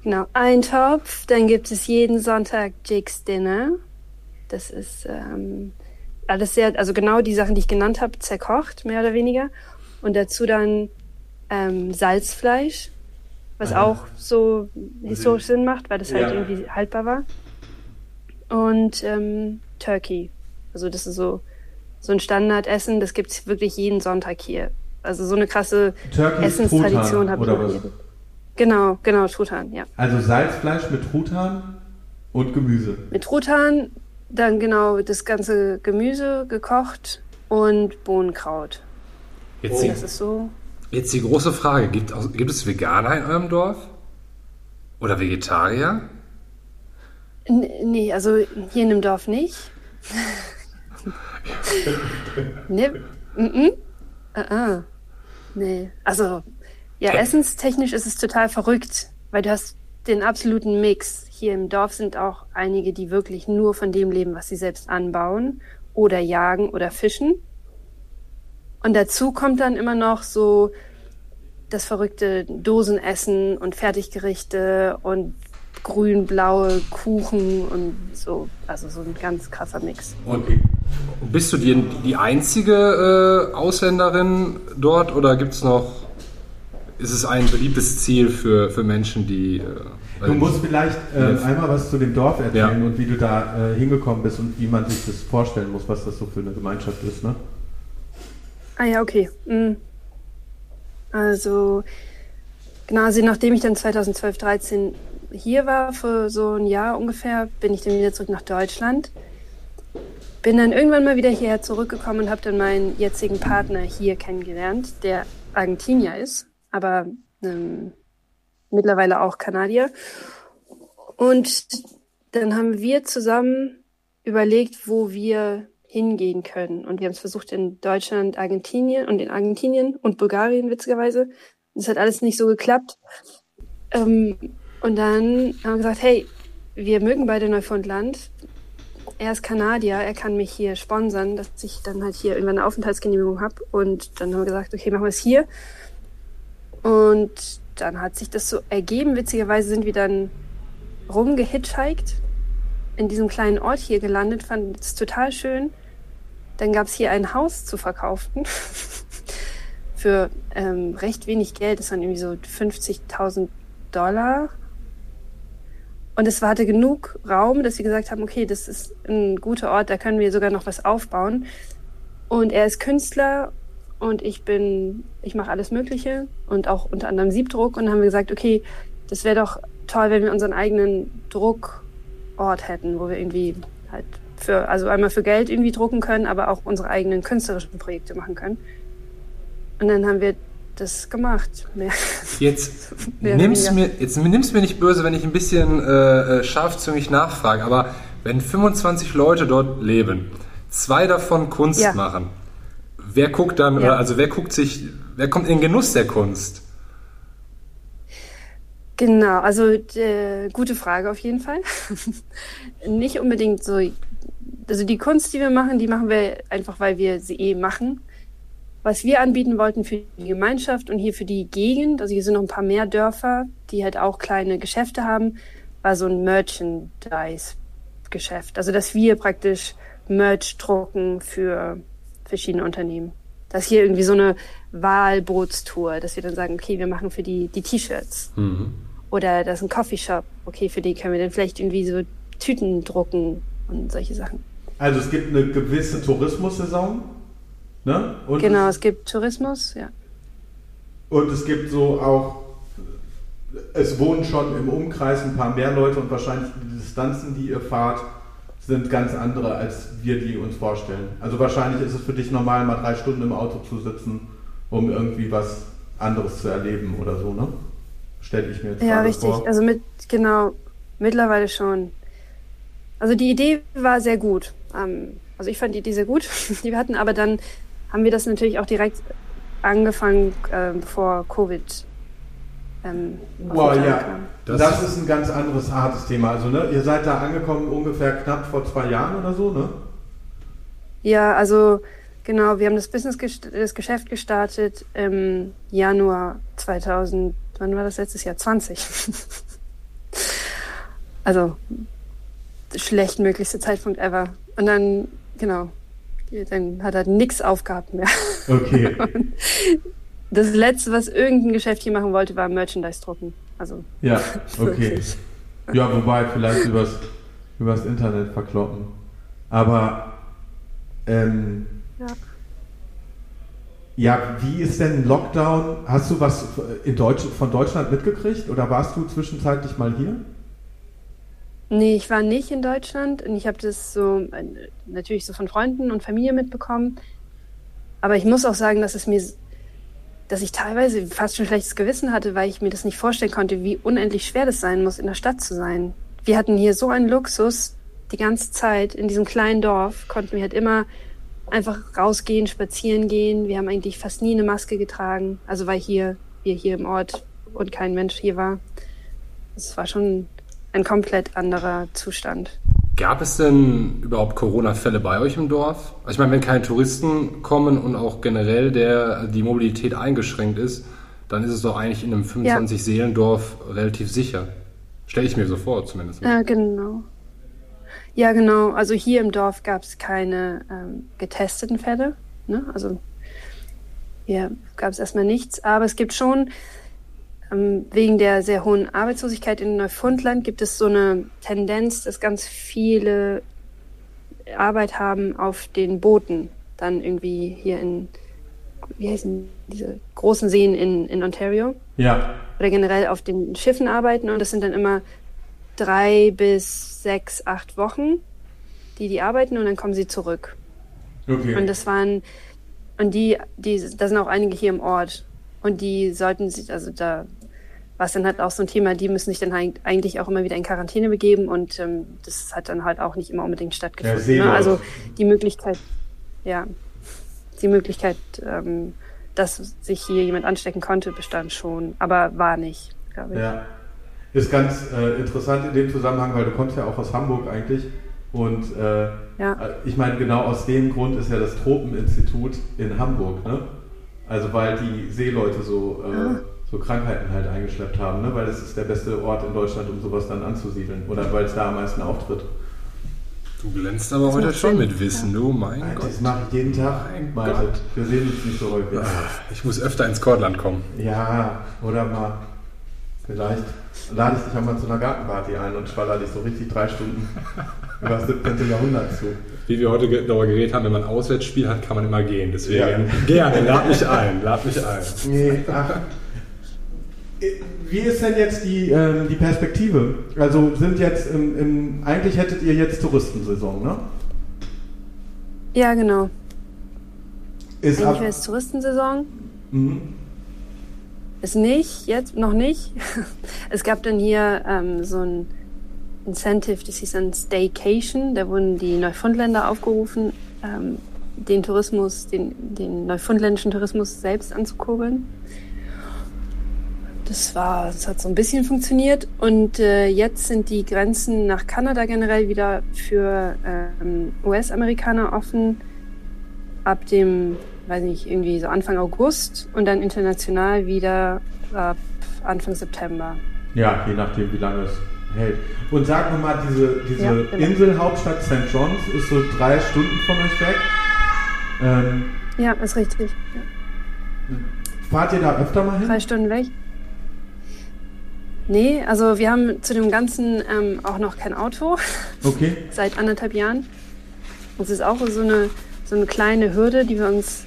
Speaker 6: Genau, Eintopf. Dann gibt es jeden Sonntag Jake's Dinner. Das ist ähm, alles sehr, also genau die Sachen, die ich genannt habe, zerkocht, mehr oder weniger. Und dazu dann ähm, Salzfleisch, was
Speaker 1: Aha.
Speaker 6: auch so historisch Sinn macht, weil das halt
Speaker 1: Ja.
Speaker 6: irgendwie haltbar war. Und ähm, Turkey. Also das ist so, so ein Standardessen, das gibt's wirklich jeden Sonntag hier. Also so eine krasse
Speaker 1: Turkey
Speaker 6: Essenstradition habe ich
Speaker 1: oder
Speaker 6: noch
Speaker 1: was?
Speaker 6: nie. Genau, genau, Truthahn, ja.
Speaker 1: Also Salzfleisch mit Truthahn und Gemüse.
Speaker 6: Mit Truthahn, dann genau das ganze Gemüse gekocht und Bohnenkraut.
Speaker 3: Jetzt, die,
Speaker 6: Das ist so.
Speaker 3: Jetzt die große Frage: gibt, gibt es Veganer in eurem Dorf? Oder Vegetarier?
Speaker 6: N nee, also hier in dem Dorf nicht. nee. Mm -mm. Uh -uh. Nee. Also, ja, essenstechnisch ist es total verrückt, weil du hast den absoluten Mix. Hier im Dorf sind auch einige, die wirklich nur von dem leben, was sie selbst anbauen oder jagen oder fischen. Und dazu kommt dann immer noch so das verrückte Dosenessen und Fertiggerichte und grün-blaue Kuchen und so. Also so ein ganz krasser Mix.
Speaker 3: Und bist du die, die einzige äh, Ausländerin dort oder gibt es noch, ist es ein beliebtes Ziel für, für Menschen, die. Äh,
Speaker 1: Du musst vielleicht äh, einmal was zu dem Dorf erzählen
Speaker 3: Ja.
Speaker 1: und wie du da äh, hingekommen bist und wie man sich das vorstellen muss, was das so für eine Gemeinschaft ist, ne?
Speaker 6: Ah ja, okay. Mm. Also, genau, also nachdem ich dann 2012, 13 hier war, für so ein Jahr ungefähr, bin ich dann wieder zurück nach Deutschland. Bin dann irgendwann mal wieder hierher zurückgekommen und habe dann meinen jetzigen Partner hier kennengelernt, der Argentinier ist, aber ähm, mittlerweile auch Kanadier. Und dann haben wir zusammen überlegt, wo wir hingehen können. Und wir haben es versucht in Deutschland, Argentinien und in Argentinien und Bulgarien witzigerweise. Das hat alles nicht so geklappt. Ähm, und dann haben wir gesagt, hey, wir mögen beide Neufundland. Er ist Kanadier, er kann mich hier sponsern, dass ich dann halt hier irgendwann eine Aufenthaltsgenehmigung habe. Und dann haben wir gesagt, okay, machen wir es hier. Und dann hat sich das so ergeben. Witzigerweise sind wir dann rumgehitchhiked, in diesem kleinen Ort hier gelandet, fand es total schön. Dann gab es hier ein Haus zu verkaufen für ähm, recht wenig Geld. Das waren irgendwie so 50.000 Dollar. Und es hatte genug Raum, dass wir gesagt haben, okay, das ist ein guter Ort, da können wir sogar noch was aufbauen. Und er ist Künstler und ich bin, ich mache alles Mögliche und auch unter anderem Siebdruck. Und dann haben wir gesagt, okay, das wäre doch toll, wenn wir unseren eigenen Druckort hätten, wo wir irgendwie halt für, also einmal für Geld irgendwie drucken können, aber auch unsere eigenen künstlerischen Projekte machen können. Und dann haben wir das gemacht. Mehr.
Speaker 3: Jetzt
Speaker 6: Mehr
Speaker 3: nimm's
Speaker 6: weniger.
Speaker 3: mir, jetzt nimm's mir nicht böse, wenn ich ein bisschen äh, äh, scharfzüngig nachfrage, aber wenn 25 Leute dort leben, zwei davon Kunst
Speaker 6: Ja.
Speaker 3: machen, wer guckt dann,
Speaker 6: Ja.
Speaker 3: oder also wer guckt sich, wer kommt in den Genuss der Kunst?
Speaker 6: Genau, also äh, gute Frage auf jeden Fall. Nicht unbedingt so, also die Kunst, die wir machen, die machen wir einfach, weil wir sie eh machen. Was wir anbieten wollten für die Gemeinschaft und hier für die Gegend, also hier sind noch ein paar mehr Dörfer, die halt auch kleine Geschäfte haben, war so ein Merchandise-Geschäft. Also dass wir praktisch Merch drucken für verschiedene Unternehmen. Das hier irgendwie so eine Wahlbootstour, dass wir dann sagen, okay, wir machen für die die T-Shirts. Oder das ist ein Coffeeshop. Okay, für die können wir dann vielleicht irgendwie so Tüten drucken und solche Sachen.
Speaker 1: Also es gibt eine gewisse Tourismussaison, ne? Und
Speaker 6: Genau,
Speaker 1: Es,
Speaker 6: es gibt Tourismus, ja.
Speaker 1: und es gibt so auch, es wohnen schon im Umkreis ein paar mehr Leute und wahrscheinlich die Distanzen, die ihr fahrt, sind ganz andere, als wir die uns vorstellen. Also wahrscheinlich ist es für dich normal, mal drei Stunden im Auto zu sitzen, um irgendwie was anderes zu erleben oder so, ne? Stell ich mir jetzt
Speaker 6: Ja, richtig.
Speaker 1: vor.
Speaker 6: Also mit, genau, mittlerweile schon. Also die Idee war sehr gut. Ähm, also ich fand die Idee sehr gut, die wir hatten, aber dann haben wir das natürlich auch direkt angefangen, ähm, bevor Covid ähm, Plan
Speaker 1: ja,
Speaker 6: kam.
Speaker 1: das,
Speaker 3: Das-
Speaker 1: ist ein ganz anderes, hartes Thema. Also, ne, ihr seid da angekommen ungefähr knapp vor zwei Jahren oder so, ne?
Speaker 6: Ja, also Genau, wir haben das Business, das Geschäft gestartet im Januar 2000, wann war das letztes Jahr? 20. also, schlechtmöglichste Zeitpunkt ever. Und dann, genau, dann hat er nix aufgehabt mehr.
Speaker 1: Okay.
Speaker 6: Das letzte, was irgendein Geschäft hier machen wollte, war Merchandise drucken. Also,
Speaker 1: Ja, okay. Ja, wobei vielleicht übers, übers Internet verkloppen. Aber ähm,
Speaker 6: Ja.
Speaker 1: ja, wie ist denn Lockdown? Hast du was in Deutsch, von Deutschland mitgekriegt oder warst du zwischenzeitlich mal hier?
Speaker 6: Nee, ich war nicht in Deutschland und ich habe das so äh, natürlich so von Freunden und Familie mitbekommen. Aber ich muss auch sagen, dass es mir, dass ich teilweise fast schon schlechtes Gewissen hatte, weil ich mir das nicht vorstellen konnte, wie unendlich schwer das sein muss, in der Stadt zu sein. Wir hatten hier so einen Luxus die ganze Zeit in diesem kleinen Dorf, konnten wir halt immer einfach rausgehen, spazieren gehen. Wir haben eigentlich fast nie eine Maske getragen. Also weil hier, wir hier im Ort und kein Mensch hier war. Es war schon ein komplett anderer Zustand.
Speaker 3: Gab es denn überhaupt Corona-Fälle bei euch im Dorf? Also ich meine, wenn keine Touristen kommen und auch generell der, die Mobilität eingeschränkt ist, dann ist es doch eigentlich in einem 25-Seelendorf relativ sicher. Stelle ich mir so vor, zumindest.
Speaker 6: Ja, genau. Ja, genau. Also hier im Dorf gab es keine ähm, getesteten Fälle. Ne? Also hier gab es erstmal nichts. Aber es gibt schon, wegen der sehr hohen Arbeitslosigkeit in Neufundland, gibt es so eine Tendenz, dass ganz viele Arbeit haben auf den Booten. Dann irgendwie hier in, wie heißen diese großen Seen in, in Ontario
Speaker 1: Ja.
Speaker 6: oder generell auf den Schiffen arbeiten und das sind dann immer drei bis sechs, acht Wochen, die die arbeiten und dann kommen sie zurück.
Speaker 1: Okay.
Speaker 6: Und das waren, und die, die, da sind auch einige hier im Ort und die sollten sich, also da war es dann halt auch so ein Thema, die müssen sich dann eig- eigentlich auch immer wieder in Quarantäne begeben und ähm, das hat dann halt auch nicht immer unbedingt stattgefunden.
Speaker 1: Seeleute.
Speaker 6: ne? Also die Möglichkeit, ja, die Möglichkeit, ähm, dass sich hier jemand anstecken konnte, bestand schon, aber war nicht, glaube ich.
Speaker 1: Ja. Ist ganz äh, interessant in dem Zusammenhang, weil du kommst ja auch aus Hamburg eigentlich. Und äh,
Speaker 6: Ja.
Speaker 1: ich meine, genau aus dem Grund ist ja das Tropeninstitut in Hamburg, ne? Also weil die Seeleute so, äh,
Speaker 6: Ah.
Speaker 1: So Krankheiten halt eingeschleppt haben, ne? Weil es ist der beste Ort in Deutschland, um sowas dann anzusiedeln. Oder weil es da am meisten auftritt.
Speaker 3: Du glänzt aber heute
Speaker 6: macht
Speaker 3: schon mit Wissen, du, mein
Speaker 1: Alter,
Speaker 3: Gott.
Speaker 1: Das mache ich jeden Tag,
Speaker 3: Mein
Speaker 1: Malte.
Speaker 3: Gott.
Speaker 1: Wir sehen uns nicht so häufig.
Speaker 3: Ich muss öfter ins Kortland kommen.
Speaker 1: Ja, oder mal, vielleicht lade ich dich auch mal zu einer Gartenparty ein und schwaller dich so richtig drei Stunden über das 17. Jahrhundert zu.
Speaker 3: Wie wir heute darüber geredet haben, wenn man ein Auswärtsspiel hat, kann man immer gehen. Deswegen
Speaker 1: Ja.
Speaker 3: gerne, lad mich ein, lad mich ein.
Speaker 1: Nee, ach. Wie ist denn jetzt die, ähm, die Perspektive? Also sind jetzt im, im, eigentlich hättet ihr jetzt Touristensaison, ne?
Speaker 6: Ja, genau.
Speaker 1: Ist
Speaker 6: Eigentlich wäre es Touristensaison.
Speaker 1: mhm.
Speaker 6: Ist nicht, jetzt noch nicht. Es gab dann hier ähm, so ein Incentive, das hieß dann Staycation. Da wurden die Neufundländer aufgerufen, ähm, den Tourismus, den, den neufundländischen Tourismus selbst anzukurbeln. Das war, das hat so ein bisschen funktioniert. Und äh, jetzt sind die Grenzen nach Kanada generell wieder für ähm, US-Amerikaner offen. Ab dem, weiß nicht, irgendwie so Anfang August und dann international wieder ab Anfang September.
Speaker 1: Ja, je nachdem, wie lange es hält. Und sag mir mal, diese, diese
Speaker 6: Ja, genau.
Speaker 1: Inselhauptstadt St. John's ist so drei Stunden von euch weg. Ähm,
Speaker 6: Ja, ist richtig. Ja.
Speaker 1: fahrt ihr da öfter mal hin?
Speaker 6: Drei Stunden weg. Nee, also wir haben zu dem Ganzen ähm, auch noch kein Auto
Speaker 1: Okay.
Speaker 6: seit anderthalb Jahren. Das ist auch so eine, so eine kleine Hürde, die wir uns,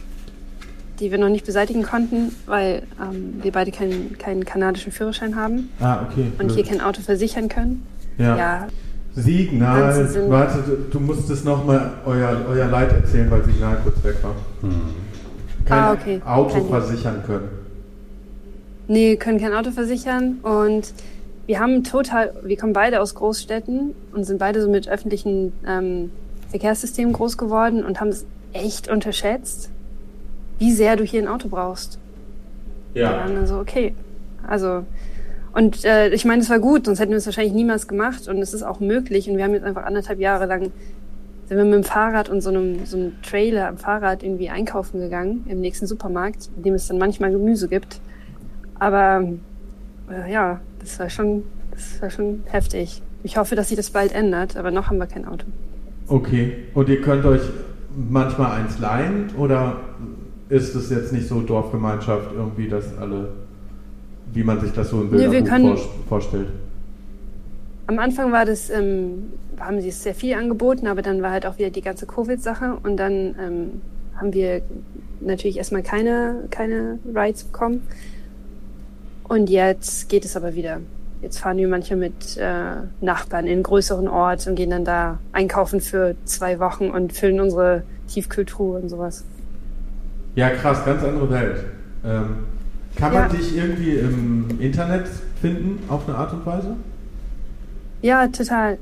Speaker 6: die wir noch nicht beseitigen konnten, weil ähm, wir beide keinen, keinen kanadischen Führerschein haben
Speaker 1: Ah, okay.
Speaker 6: und hier kein Auto versichern können.
Speaker 1: ja.
Speaker 6: Ja,
Speaker 1: Signal, warte, du, musstest nochmal euer, euer Leid erzählen, weil Signal kurz weg war. Kein
Speaker 6: Ah, okay.
Speaker 1: Auto
Speaker 6: Kein
Speaker 1: versichern können.
Speaker 6: Nee, können kein Auto versichern und wir haben total, wir kommen beide aus Großstädten und sind beide so mit öffentlichen ähm, Verkehrssystemen groß geworden und haben es echt unterschätzt, wie sehr du hier ein Auto brauchst. Wir waren dann so, okay. Also, und äh, ich meine, es war gut, sonst hätten wir es wahrscheinlich niemals gemacht und es ist auch möglich und wir haben jetzt einfach anderthalb Jahre lang sind wir mit dem Fahrrad und so einem, so einem Trailer am Fahrrad irgendwie einkaufen gegangen im nächsten Supermarkt, in dem es dann manchmal Gemüse gibt. Aber äh, ja, das war schon, das war schon heftig. Ich hoffe, dass sich das bald ändert, aber noch haben wir kein Auto.
Speaker 1: Okay. Und ihr könnt euch manchmal eins leihen oder ist es jetzt nicht so Dorfgemeinschaft irgendwie, dass alle, wie man sich das so im
Speaker 6: Nee,
Speaker 1: Bilderbuch vor, vorstellt?
Speaker 6: Am Anfang war das, ähm, haben sie es sehr viel angeboten, aber dann war halt auch wieder die ganze Covid-Sache und dann ähm, haben wir natürlich erstmal keine, keine Rides bekommen. Und jetzt geht es aber wieder. Jetzt fahren wir manchmal mit äh, Nachbarn in einen größeren Ort und gehen dann da einkaufen für zwei Wochen und füllen unsere Tiefkühltruhe und sowas.
Speaker 1: Ja, krass, ganz andere Welt. Ähm, kann man
Speaker 6: Ja.
Speaker 1: dich irgendwie im Internet finden, auf eine Art und Weise?
Speaker 6: Ja, total.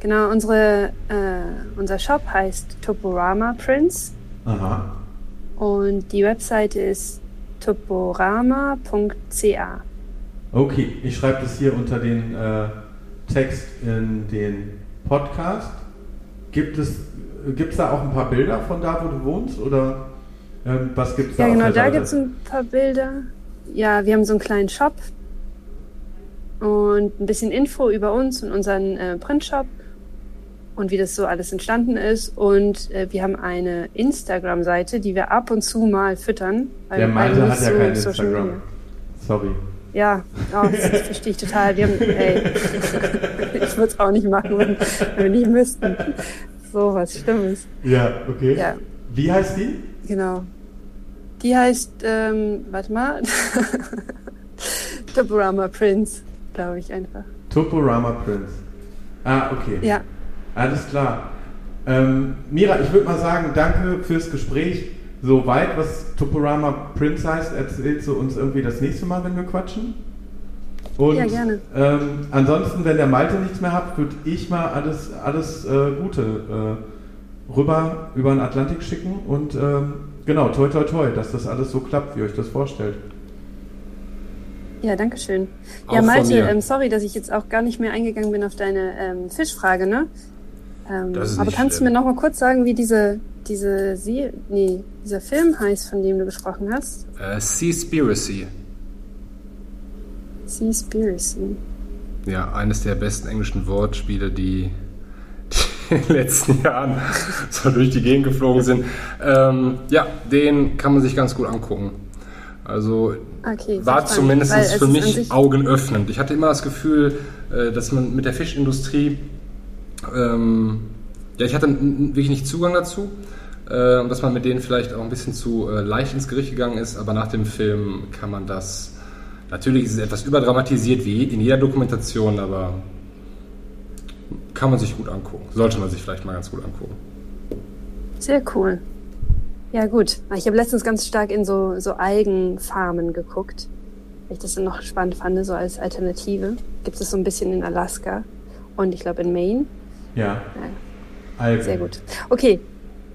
Speaker 6: Genau, unsere, äh, unser Shop heißt Toporama Prince
Speaker 1: Aha.
Speaker 6: und die Webseite ist toporama.ca.
Speaker 1: Okay, ich schreibe das hier unter den äh, Text in den Podcast. Gibt es gibt's da auch ein paar Bilder von da, wo du wohnst? Oder ähm, was gibt es da
Speaker 6: Ja, genau, da gibt es ein paar Bilder. Ja, wir haben so einen kleinen Shop und ein bisschen Info über uns und unseren äh, Printshop und wie das so alles entstanden ist. Und äh, wir haben eine Instagram-Seite, die wir ab und zu mal füttern.
Speaker 1: Der Malte hat ja
Speaker 6: so
Speaker 1: kein
Speaker 6: Social
Speaker 1: Instagram.
Speaker 6: Media.
Speaker 1: Sorry.
Speaker 6: Ja, oh, das, das verstehe ich total. Wir haben, ey, ich würde es auch nicht machen, wenn, wenn wir nicht müssten. So was Schlimmes.
Speaker 1: Ja, okay.
Speaker 6: Ja,
Speaker 1: Wie heißt die?
Speaker 6: genau. Die heißt, ähm, warte mal, Toporama Prince, glaube ich einfach.
Speaker 1: Toporama Prince. Ah, okay.
Speaker 6: Ja,
Speaker 1: Alles klar. Ähm, Mira, ich würde mal sagen, danke fürs Gespräch. Soweit, was Toporama Prince heißt, erzählst du uns irgendwie das nächste Mal, wenn wir quatschen. Und,
Speaker 6: Ja, gerne.
Speaker 1: Ähm, ansonsten, wenn der Malte nichts mehr hat, würde ich mal alles, alles äh, Gute äh, rüber über den Atlantik schicken und ähm, genau, toi toi toi, dass das alles so klappt, wie ihr euch das vorstellt.
Speaker 6: ja, danke schön.
Speaker 3: Auch
Speaker 6: Ja, Malte,
Speaker 3: mir.
Speaker 6: ähm, sorry, dass ich jetzt auch gar nicht mehr eingegangen bin auf deine ähm, Fischfrage, ne? Ähm, aber kannst
Speaker 3: schlimm.
Speaker 6: du mir noch mal kurz sagen, wie diese, diese, Sie nee, dieser Film heißt, von dem du gesprochen hast?
Speaker 3: Äh, Seaspiracy.
Speaker 6: Seaspiracy.
Speaker 3: Ja, eines der besten englischen Wortspiele, die, die in den letzten Jahren so durch die Gegend geflogen sind. Ähm, ja, den kann man sich ganz gut angucken. Also
Speaker 6: Okay,
Speaker 3: war zumindest für mich augenöffnend. Ich hatte immer das Gefühl, äh, dass man mit der Fischindustrie, ähm, ja, ich hatte wirklich nicht Zugang dazu. Äh, dass man mit denen vielleicht auch ein bisschen zu äh, leicht ins Gericht gegangen ist, aber nach dem Film kann man das. Natürlich ist es etwas überdramatisiert wie in jeder Dokumentation, aber kann man sich gut angucken. Sollte man sich vielleicht mal ganz gut angucken.
Speaker 6: Sehr cool. Ja, gut. Ich habe letztens ganz stark in so, so Algenfarmen geguckt, weil ich das dann noch spannend fand, so als Alternative. Gibt es so ein bisschen in Alaska und ich glaube in Maine.
Speaker 1: Ja. Algen.
Speaker 6: Sehr gut. Okay.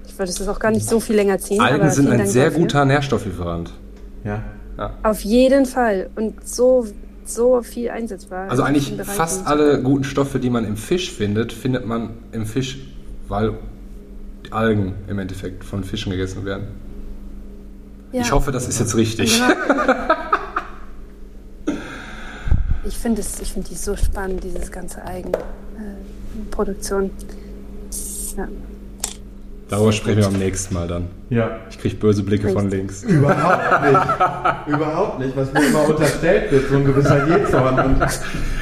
Speaker 6: Ich wollte es auch gar nicht so viel länger ziehen.
Speaker 3: Algen
Speaker 6: aber
Speaker 3: sind ein
Speaker 6: Dank
Speaker 3: sehr
Speaker 6: dafür.
Speaker 3: guter Nährstofflieferant.
Speaker 1: Ja.
Speaker 6: Auf jeden Fall. Und so, so viel einsetzbar.
Speaker 3: Also eigentlich fast alle guten Stoffe, die man im Fisch findet, findet man im Fisch, weil die Algen im Endeffekt von Fischen gegessen werden.
Speaker 6: Ja.
Speaker 3: Ich hoffe, das ist jetzt richtig.
Speaker 6: Genau. Ich finde es, ich finde die so spannend, dieses ganze Eigenproduktion. ja.
Speaker 3: Darüber sprechen wir am nächsten Mal dann.
Speaker 1: Ja.
Speaker 3: Ich kriege böse Blicke von links.
Speaker 1: Überhaupt nicht. Überhaupt nicht. Was mir immer unterstellt wird, so ein gewisser Jezorn und,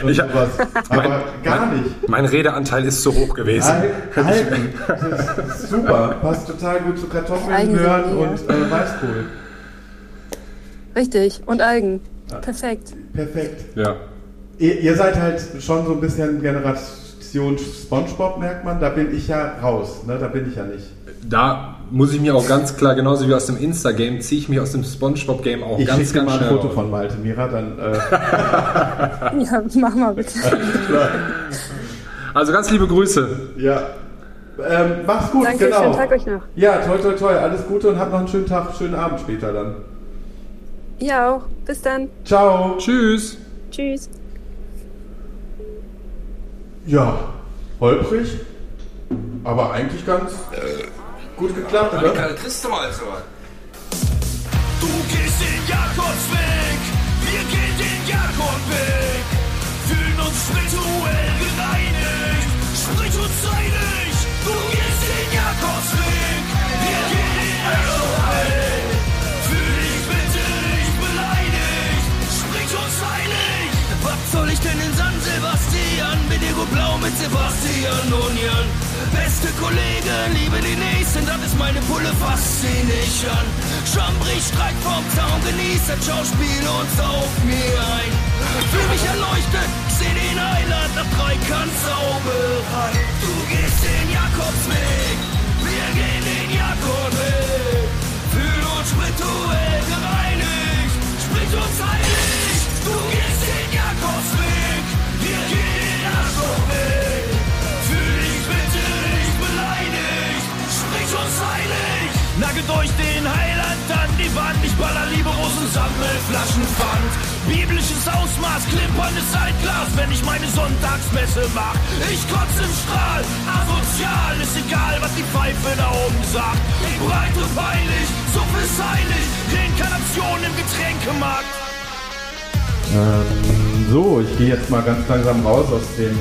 Speaker 1: und
Speaker 3: Ich
Speaker 1: sowas. Aber
Speaker 3: Mein-
Speaker 1: gar
Speaker 3: mein,
Speaker 1: nicht.
Speaker 3: Mein Redeanteil ist zu hoch gewesen.
Speaker 1: Al- Algen. Das ist super. Passt total gut zu Kartoffeln,
Speaker 6: Algen
Speaker 1: Möhren und äh, Weißkohl.
Speaker 6: Richtig. Und Algen. Perfekt.
Speaker 1: Perfekt.
Speaker 3: Ja.
Speaker 1: Ihr, ihr seid halt schon so ein bisschen Generation Spongebob, merkt man. Da bin ich ja raus. Ne? Da bin ich ja nicht.
Speaker 3: Da muss ich mir auch ganz klar, genauso wie aus dem Insta-Game, ziehe ich mich aus dem Spongebob-Game auch
Speaker 1: Ich
Speaker 3: ganz, ganz
Speaker 1: mal ein
Speaker 3: schnell
Speaker 1: Foto
Speaker 3: raus.
Speaker 1: von Malte Mira, dann äh,
Speaker 6: Ja, mach mal bitte.
Speaker 3: Also ganz liebe Grüße.
Speaker 1: ja. Ähm, mach's gut,
Speaker 6: Danke,
Speaker 1: genau.
Speaker 6: schönen Tag euch noch.
Speaker 1: Ja, toll, toll, toll. Alles Gute und habt noch einen schönen Tag, schönen Abend später dann.
Speaker 6: Ja auch. Bis dann.
Speaker 1: Ciao.
Speaker 3: Tschüss.
Speaker 6: Tschüss.
Speaker 1: Ja, holprig. aber eigentlich ganz gut geklappt,
Speaker 7: Die
Speaker 1: oder?
Speaker 7: Karl kriegst du mal so.
Speaker 8: Du gehst den Jakobsweg, wir gehen den Jakobweg. Fühlen uns spirituell an. Schambri streikt vom Zaun, genießt das Schauspiel und sauf mir ein. Fühl mich erleuchtet, seh den Heiland nach Dreikant Zauberei. Du gehst den Jakobsweg, wir gehen den Jakobsweg. Fühl uns spirituell gereinigt, sprich uns heilig. Flaschenpfand. Biblisches Ausmaß, klimperndes Altglas, wenn ich meine Sonntagsmesse mach. Ich kotze im Strahl, asozial, ist egal, was die Pfeife da oben sagt. Breite peinlich, so ist heilig, Reinkarnation im Getränkemarkt.
Speaker 1: Ähm, so, ich gehe jetzt mal ganz langsam raus aus dem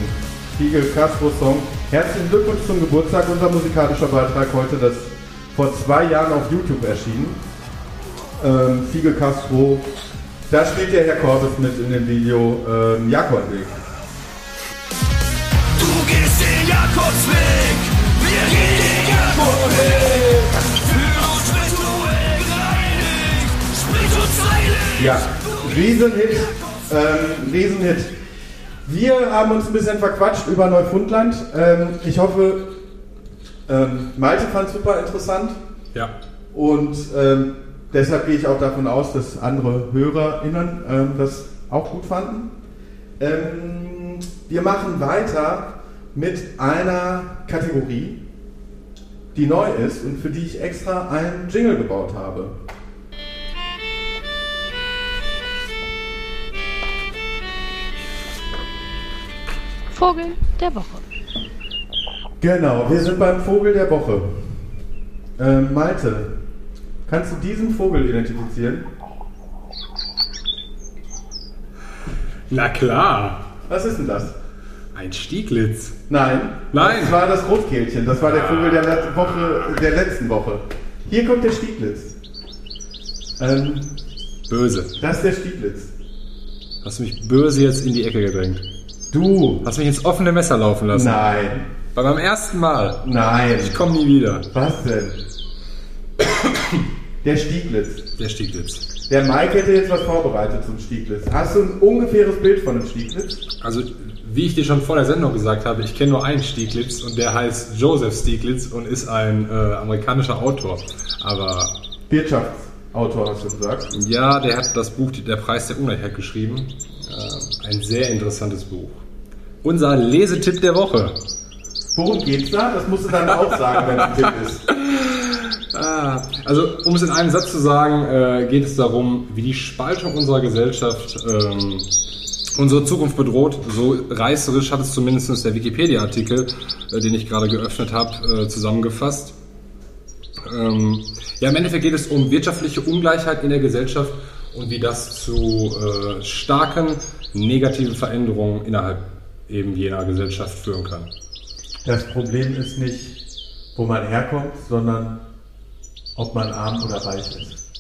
Speaker 1: Spiegel Castro Song. Herzlichen Glückwunsch zum Geburtstag. Unser musikalischer Beitrag heute, das vor zwei Jahren auf YouTube erschienen. Ähm, Fiegel Castro. Da spielt der Herr Corbis mit in dem Video ähm, Jakobweg.
Speaker 8: Du gehst den Jakobsweg, wir gehen den Jakobsweg. Für uns spirituell gereinigt, sprich uns heilig.
Speaker 1: Ja, Riesenhit. Ähm, Riesenhit. Wir haben uns ein bisschen verquatscht über Neufundland. Ähm, ich hoffe, ähm, Malte fand es super interessant.
Speaker 3: Ja.
Speaker 1: Und ähm, deshalb gehe ich auch davon aus, dass andere HörerInnen ähm, das auch gut fanden. Ähm, wir machen weiter mit einer Kategorie, die neu ist und für die ich extra einen Jingle gebaut habe.
Speaker 9: Vogel der Woche.
Speaker 1: Genau, wir sind beim Vogel der Woche. Ähm, Malte, kannst du diesen Vogel identifizieren?
Speaker 3: Na klar.
Speaker 1: Was ist denn das?
Speaker 3: Ein Stieglitz.
Speaker 1: Nein.
Speaker 3: Nein.
Speaker 1: Das war das Rotkehlchen. Das war der Vogel der, Let Woche, der letzten Woche. Hier kommt der Stieglitz. Ähm,
Speaker 3: Böse.
Speaker 1: das ist der Stieglitz.
Speaker 3: Hast du mich böse jetzt in die Ecke gedrängt?
Speaker 1: Du.
Speaker 3: Hast mich ins offene Messer laufen lassen.
Speaker 1: Nein.
Speaker 3: Bei meinem ersten Mal.
Speaker 1: Nein.
Speaker 3: Ich komme nie wieder.
Speaker 1: Was denn? Der Stieglitz.
Speaker 3: Der Stieglitz.
Speaker 1: Der Mike hätte jetzt was vorbereitet zum Stieglitz. Hast du ein ungefähres Bild von dem Stieglitz?
Speaker 3: Also, wie ich dir schon vor der Sendung gesagt habe, ich kenne nur einen Stieglitz und der heißt Joseph Stieglitz und ist ein äh, amerikanischer Autor. Aber
Speaker 1: Wirtschaftsautor hast du gesagt.
Speaker 3: ja, der hat das Buch Der Preis der Ungleichheit geschrieben. Äh, ein sehr interessantes Buch. Unser Lesetipp der Woche.
Speaker 1: Worum geht's da? Das musst du dann auch sagen, wenn es ein Tipp ist.
Speaker 3: Also, um es in einem Satz zu sagen, äh, geht es darum, wie die Spaltung unserer Gesellschaft ähm, unsere Zukunft bedroht. So reißerisch hat es zumindest der Wikipedia-Artikel, äh, den ich gerade geöffnet habe, äh, zusammengefasst. Ähm, ja, im Endeffekt geht es um wirtschaftliche Ungleichheit in der Gesellschaft und wie das zu äh, starken negativen Veränderungen innerhalb eben jener Gesellschaft führen kann.
Speaker 1: Das Problem ist nicht, wo man herkommt, sondern ob man arm oder reich ist.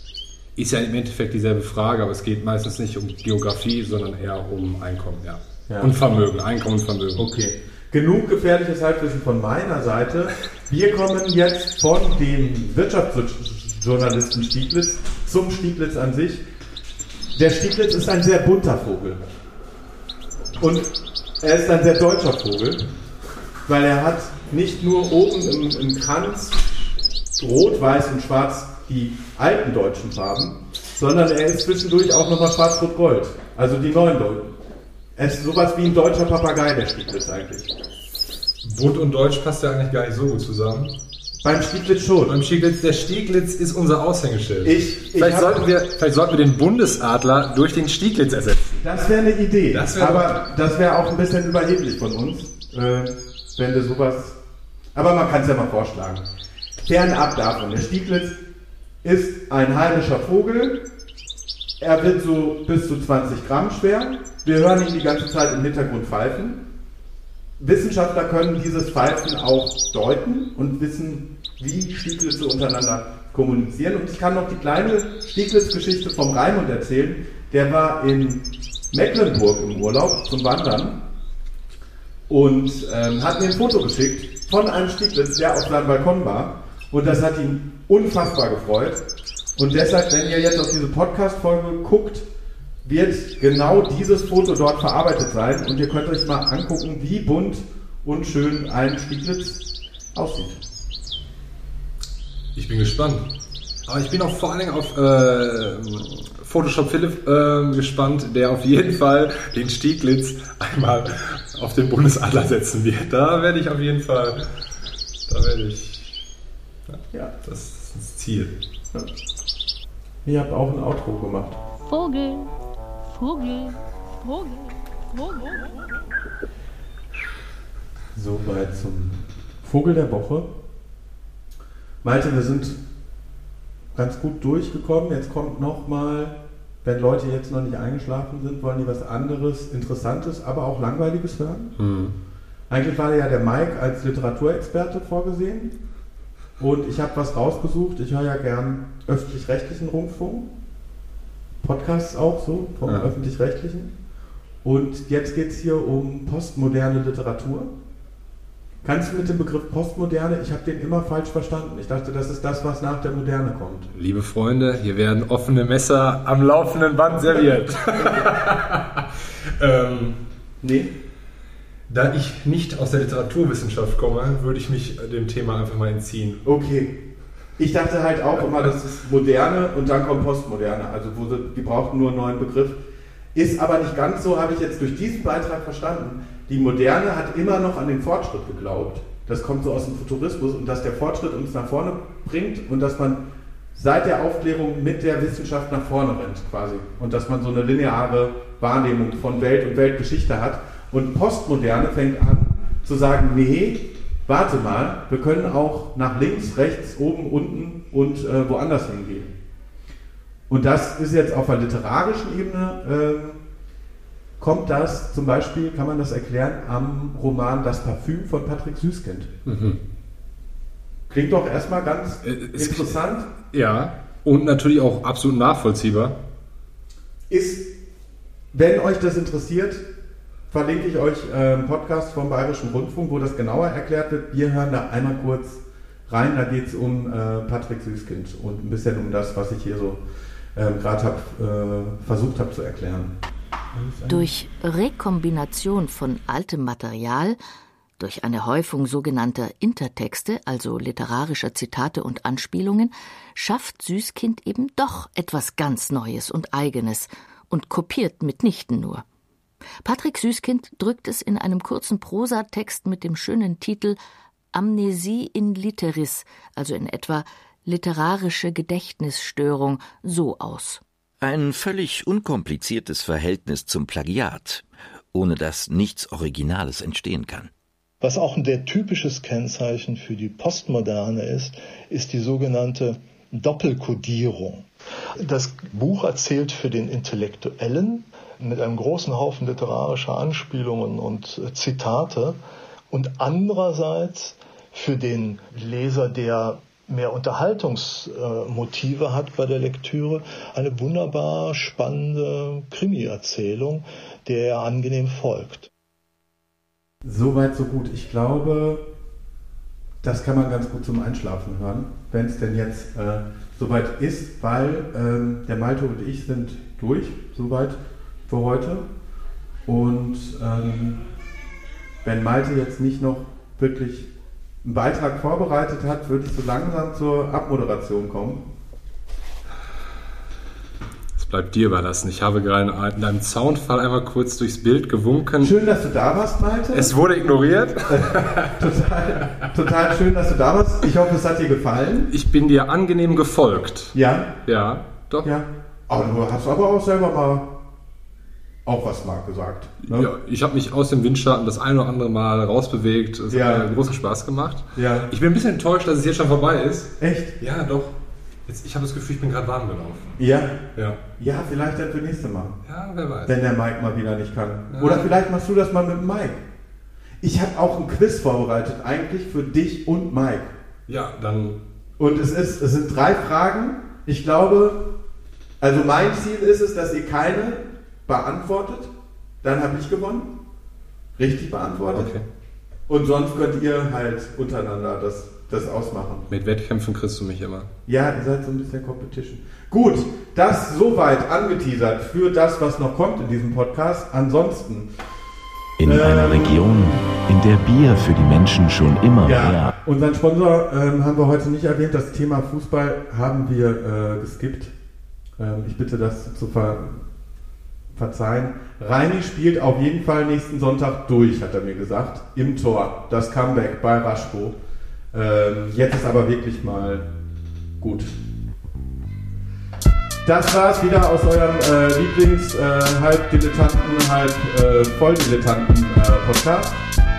Speaker 3: Ist ja im Endeffekt dieselbe Frage, aber es geht meistens nicht um Geografie, sondern eher um Einkommen, ja.
Speaker 1: Ja.
Speaker 3: Und Vermögen, Einkommen und Vermögen.
Speaker 1: Okay. Genug gefährliches Halbwissen von meiner Seite. Wir kommen jetzt von dem Wirtschaftsjournalisten Stieglitz zum Stieglitz an sich. Der Stieglitz ist ein sehr bunter Vogel. Und er ist ein sehr deutscher Vogel, weil er hat nicht nur oben im, im Kranz rot, weiß und schwarz die alten deutschen Farben, sondern er ist zwischendurch auch nochmal schwarz-rot-gold. Also die neuen Deutschen. Er ist sowas wie ein deutscher Papagei, der Stieglitz eigentlich.
Speaker 3: Bunt und Deutsch passt ja eigentlich gar nicht so gut zusammen.
Speaker 1: Beim Stieglitz schon.
Speaker 3: Beim Stieglitz, der Stieglitz ist unser Aushängeschild.
Speaker 1: Ich- ich
Speaker 3: vielleicht, sollten wir, vielleicht sollten wir den Bundesadler durch den Stieglitz ersetzen.
Speaker 1: Das wäre eine Idee.
Speaker 3: Das wär-
Speaker 1: aber das wäre auch ein bisschen überheblich von uns, äh, wenn wir sowas Aber man kann es ja mal vorschlagen. Fernab davon, der Stieglitz ist ein heimischer Vogel. Er wird so bis zu 20 Gramm schwer. Wir hören ihn die ganze Zeit im Hintergrund pfeifen. Wissenschaftler können dieses Pfeifen auch deuten und wissen, wie Stieglitze untereinander kommunizieren. Und ich kann noch die kleine Stieglitz-Geschichte vom Raimund erzählen. Der war in Mecklenburg im Urlaub zum Wandern und ähm, hat mir ein Foto geschickt von einem Stieglitz, der auf seinem Balkon war. Und das hat ihn unfassbar gefreut. Und deshalb, wenn ihr jetzt auf diese Podcast-Folge guckt, wird genau dieses Foto dort verarbeitet sein und ihr könnt euch mal angucken, wie bunt und schön ein Stieglitz aussieht.
Speaker 3: Ich bin gespannt. Aber ich bin auch vor allen Dingen auf äh, Photoshop Philipp äh, gespannt, der auf jeden Fall den Stieglitz einmal auf den Bundesadler setzen wird. Da werde ich auf jeden Fall, da werde ich,
Speaker 1: Ja.
Speaker 3: das ist das Ziel.
Speaker 1: Ihr habt auch ein Outro gemacht.
Speaker 9: Vogel, Vogel, Vogel, Vogel.
Speaker 1: Soweit zum Vogel der Woche. Malte, wir sind ganz gut durchgekommen. Jetzt kommt nochmal, wenn Leute jetzt noch nicht eingeschlafen sind, wollen die was anderes, Interessantes, aber auch Langweiliges hören. Eigentlich war ja der Mike als Literaturexperte vorgesehen. Und ich habe was rausgesucht. Ich höre ja gern öffentlich-rechtlichen Rundfunk. Podcasts auch so, vom
Speaker 3: Ja.
Speaker 1: öffentlich-rechtlichen. Und jetzt geht es hier um postmoderne Literatur. Kannst du mit dem Begriff Postmoderne, ich habe den immer falsch verstanden. Ich dachte, das ist das, was nach der Moderne kommt.
Speaker 3: Liebe Freunde, hier werden offene Messer am laufenden Band serviert. ähm,
Speaker 1: Nee?
Speaker 3: Da ich nicht aus der Literaturwissenschaft komme, würde ich mich dem Thema einfach mal entziehen.
Speaker 1: Okay. Ich dachte halt auch immer, das ist Moderne und dann kommt Postmoderne. Also wo sie, die brauchten nur einen neuen Begriff. Ist aber nicht ganz so, habe ich jetzt durch diesen Beitrag verstanden. Die Moderne hat immer noch an den Fortschritt geglaubt. Das kommt so aus dem Futurismus und dass der Fortschritt uns nach vorne bringt und dass man seit der Aufklärung mit der Wissenschaft nach vorne rennt quasi. Und dass man so eine lineare Wahrnehmung von Welt und Weltgeschichte hat. Und Postmoderne fängt an zu sagen, nee, warte mal, wir können auch nach links, rechts, oben, unten und äh, woanders hingehen. Und das ist jetzt auf der literarischen Ebene, ähm, kommt das zum Beispiel, kann man das erklären, am Roman Das Parfüm von Patrick Süßkind. Klingt doch erstmal ganz
Speaker 3: Äh, es-
Speaker 1: interessant.
Speaker 3: Ja, und natürlich auch absolut nachvollziehbar.
Speaker 1: Ist, wenn euch das interessiert, verlinke ich euch einen Podcast vom Bayerischen Rundfunk, wo das genauer erklärt wird. Wir hören da einmal kurz rein. Da geht es um äh, Patrick Süßkind und ein bisschen um das, was ich hier so ähm, gerade hab, äh, versucht habe zu erklären.
Speaker 7: Durch Rekombination von altem Material, durch eine Häufung sogenannter Intertexte, also literarischer Zitate und Anspielungen, schafft Süßkind eben doch etwas ganz Neues und Eigenes und kopiert mitnichten nur. Patrick Süßkind drückt es in einem kurzen Prosatext mit dem schönen Titel Amnesie in Literis, also in etwa literarische Gedächtnisstörung, so aus.
Speaker 10: Ein völlig unkompliziertes Verhältnis zum Plagiat, ohne das nichts Originales entstehen kann.
Speaker 11: Was auch ein sehr typisches Kennzeichen für die Postmoderne ist, ist die sogenannte Doppelkodierung. Das Buch erzählt für den Intellektuellen mit einem großen Haufen literarischer Anspielungen und äh, Zitate und andererseits für den Leser, der mehr Unterhaltungsmotive hat bei der Lektüre, eine wunderbar spannende Krimi-Erzählung, der er angenehm folgt.
Speaker 1: Soweit, so gut. Ich glaube, das kann man ganz gut zum Einschlafen hören, wenn es denn jetzt äh, soweit ist, weil ähm, der Malte und ich sind durch, soweit für heute. Und ähm, wenn Malte jetzt nicht noch wirklich einen Beitrag vorbereitet hat, würde ich so langsam zur Abmoderation kommen.
Speaker 3: Es bleibt dir überlassen. Ich habe gerade in deinem Soundfall einmal kurz durchs Bild gewunken.
Speaker 1: Schön, dass du da warst, Malte.
Speaker 3: Es wurde ignoriert.
Speaker 1: total, total schön, dass du da warst. Ich hoffe, es hat dir gefallen.
Speaker 3: Ich bin dir angenehm gefolgt.
Speaker 1: Ja,
Speaker 3: Ja, doch.
Speaker 1: ja. Aber du hast aber auch selber mal auch was mal gesagt. Ne?
Speaker 3: Ja, ich habe mich aus dem Windschatten das ein oder andere Mal rausbewegt. Es
Speaker 1: Ja.
Speaker 3: hat mir großen Spaß gemacht.
Speaker 1: Ja.
Speaker 3: Ich bin ein bisschen enttäuscht, dass es jetzt schon vorbei ist.
Speaker 1: Echt?
Speaker 3: Ja, doch. Jetzt, ich habe das Gefühl, ich bin gerade warm gelaufen.
Speaker 1: Ja?
Speaker 3: Ja.
Speaker 1: Ja, vielleicht dann für nächste Mal.
Speaker 3: Ja, wer weiß.
Speaker 1: Wenn der Mike mal wieder nicht kann.
Speaker 3: Ja.
Speaker 1: Oder vielleicht machst du das mal mit Mike. Ich habe auch ein Quiz vorbereitet, eigentlich für dich und Mike.
Speaker 3: Ja, dann.
Speaker 1: Und es, ist, es sind drei Fragen. Ich glaube, also mein Ziel ist es, dass ihr keine beantwortet. Dann habe ich gewonnen. Richtig beantwortet.
Speaker 3: Okay.
Speaker 1: Und sonst könnt ihr halt untereinander das, das ausmachen.
Speaker 3: Mit Wettkämpfen kriegst du mich immer.
Speaker 1: Ja, ihr seid so ein bisschen Competition. Gut, das soweit angeteasert für das, was noch kommt in diesem Podcast. Ansonsten.
Speaker 5: In einer Region, in der Bier für die Menschen schon immer
Speaker 1: Ja,
Speaker 5: mehr.
Speaker 1: unseren Sponsor ähm, haben wir heute nicht erwähnt. Das Thema Fußball haben wir äh, geskippt. Ähm, ich bitte das zu ver verzeihen. Reini spielt auf jeden Fall nächsten Sonntag durch, hat er mir gesagt. Im Tor. Das Comeback bei Raschko. Ähm, jetzt ist aber wirklich mal gut. Das war's wieder aus eurem äh, Lieblings äh, halb Dilettanten, halb äh, Volldilettanten äh, Podcast.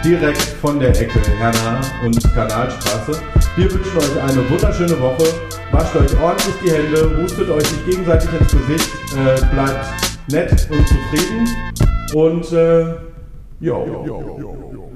Speaker 1: Direkt von der Ecke Herna und Kanalstraße. Wir wünschen euch eine wunderschöne Woche. Wascht euch ordentlich die Hände, hustet euch nicht gegenseitig ins Gesicht, äh, bleibt nett und zufrieden. Und äh, jo.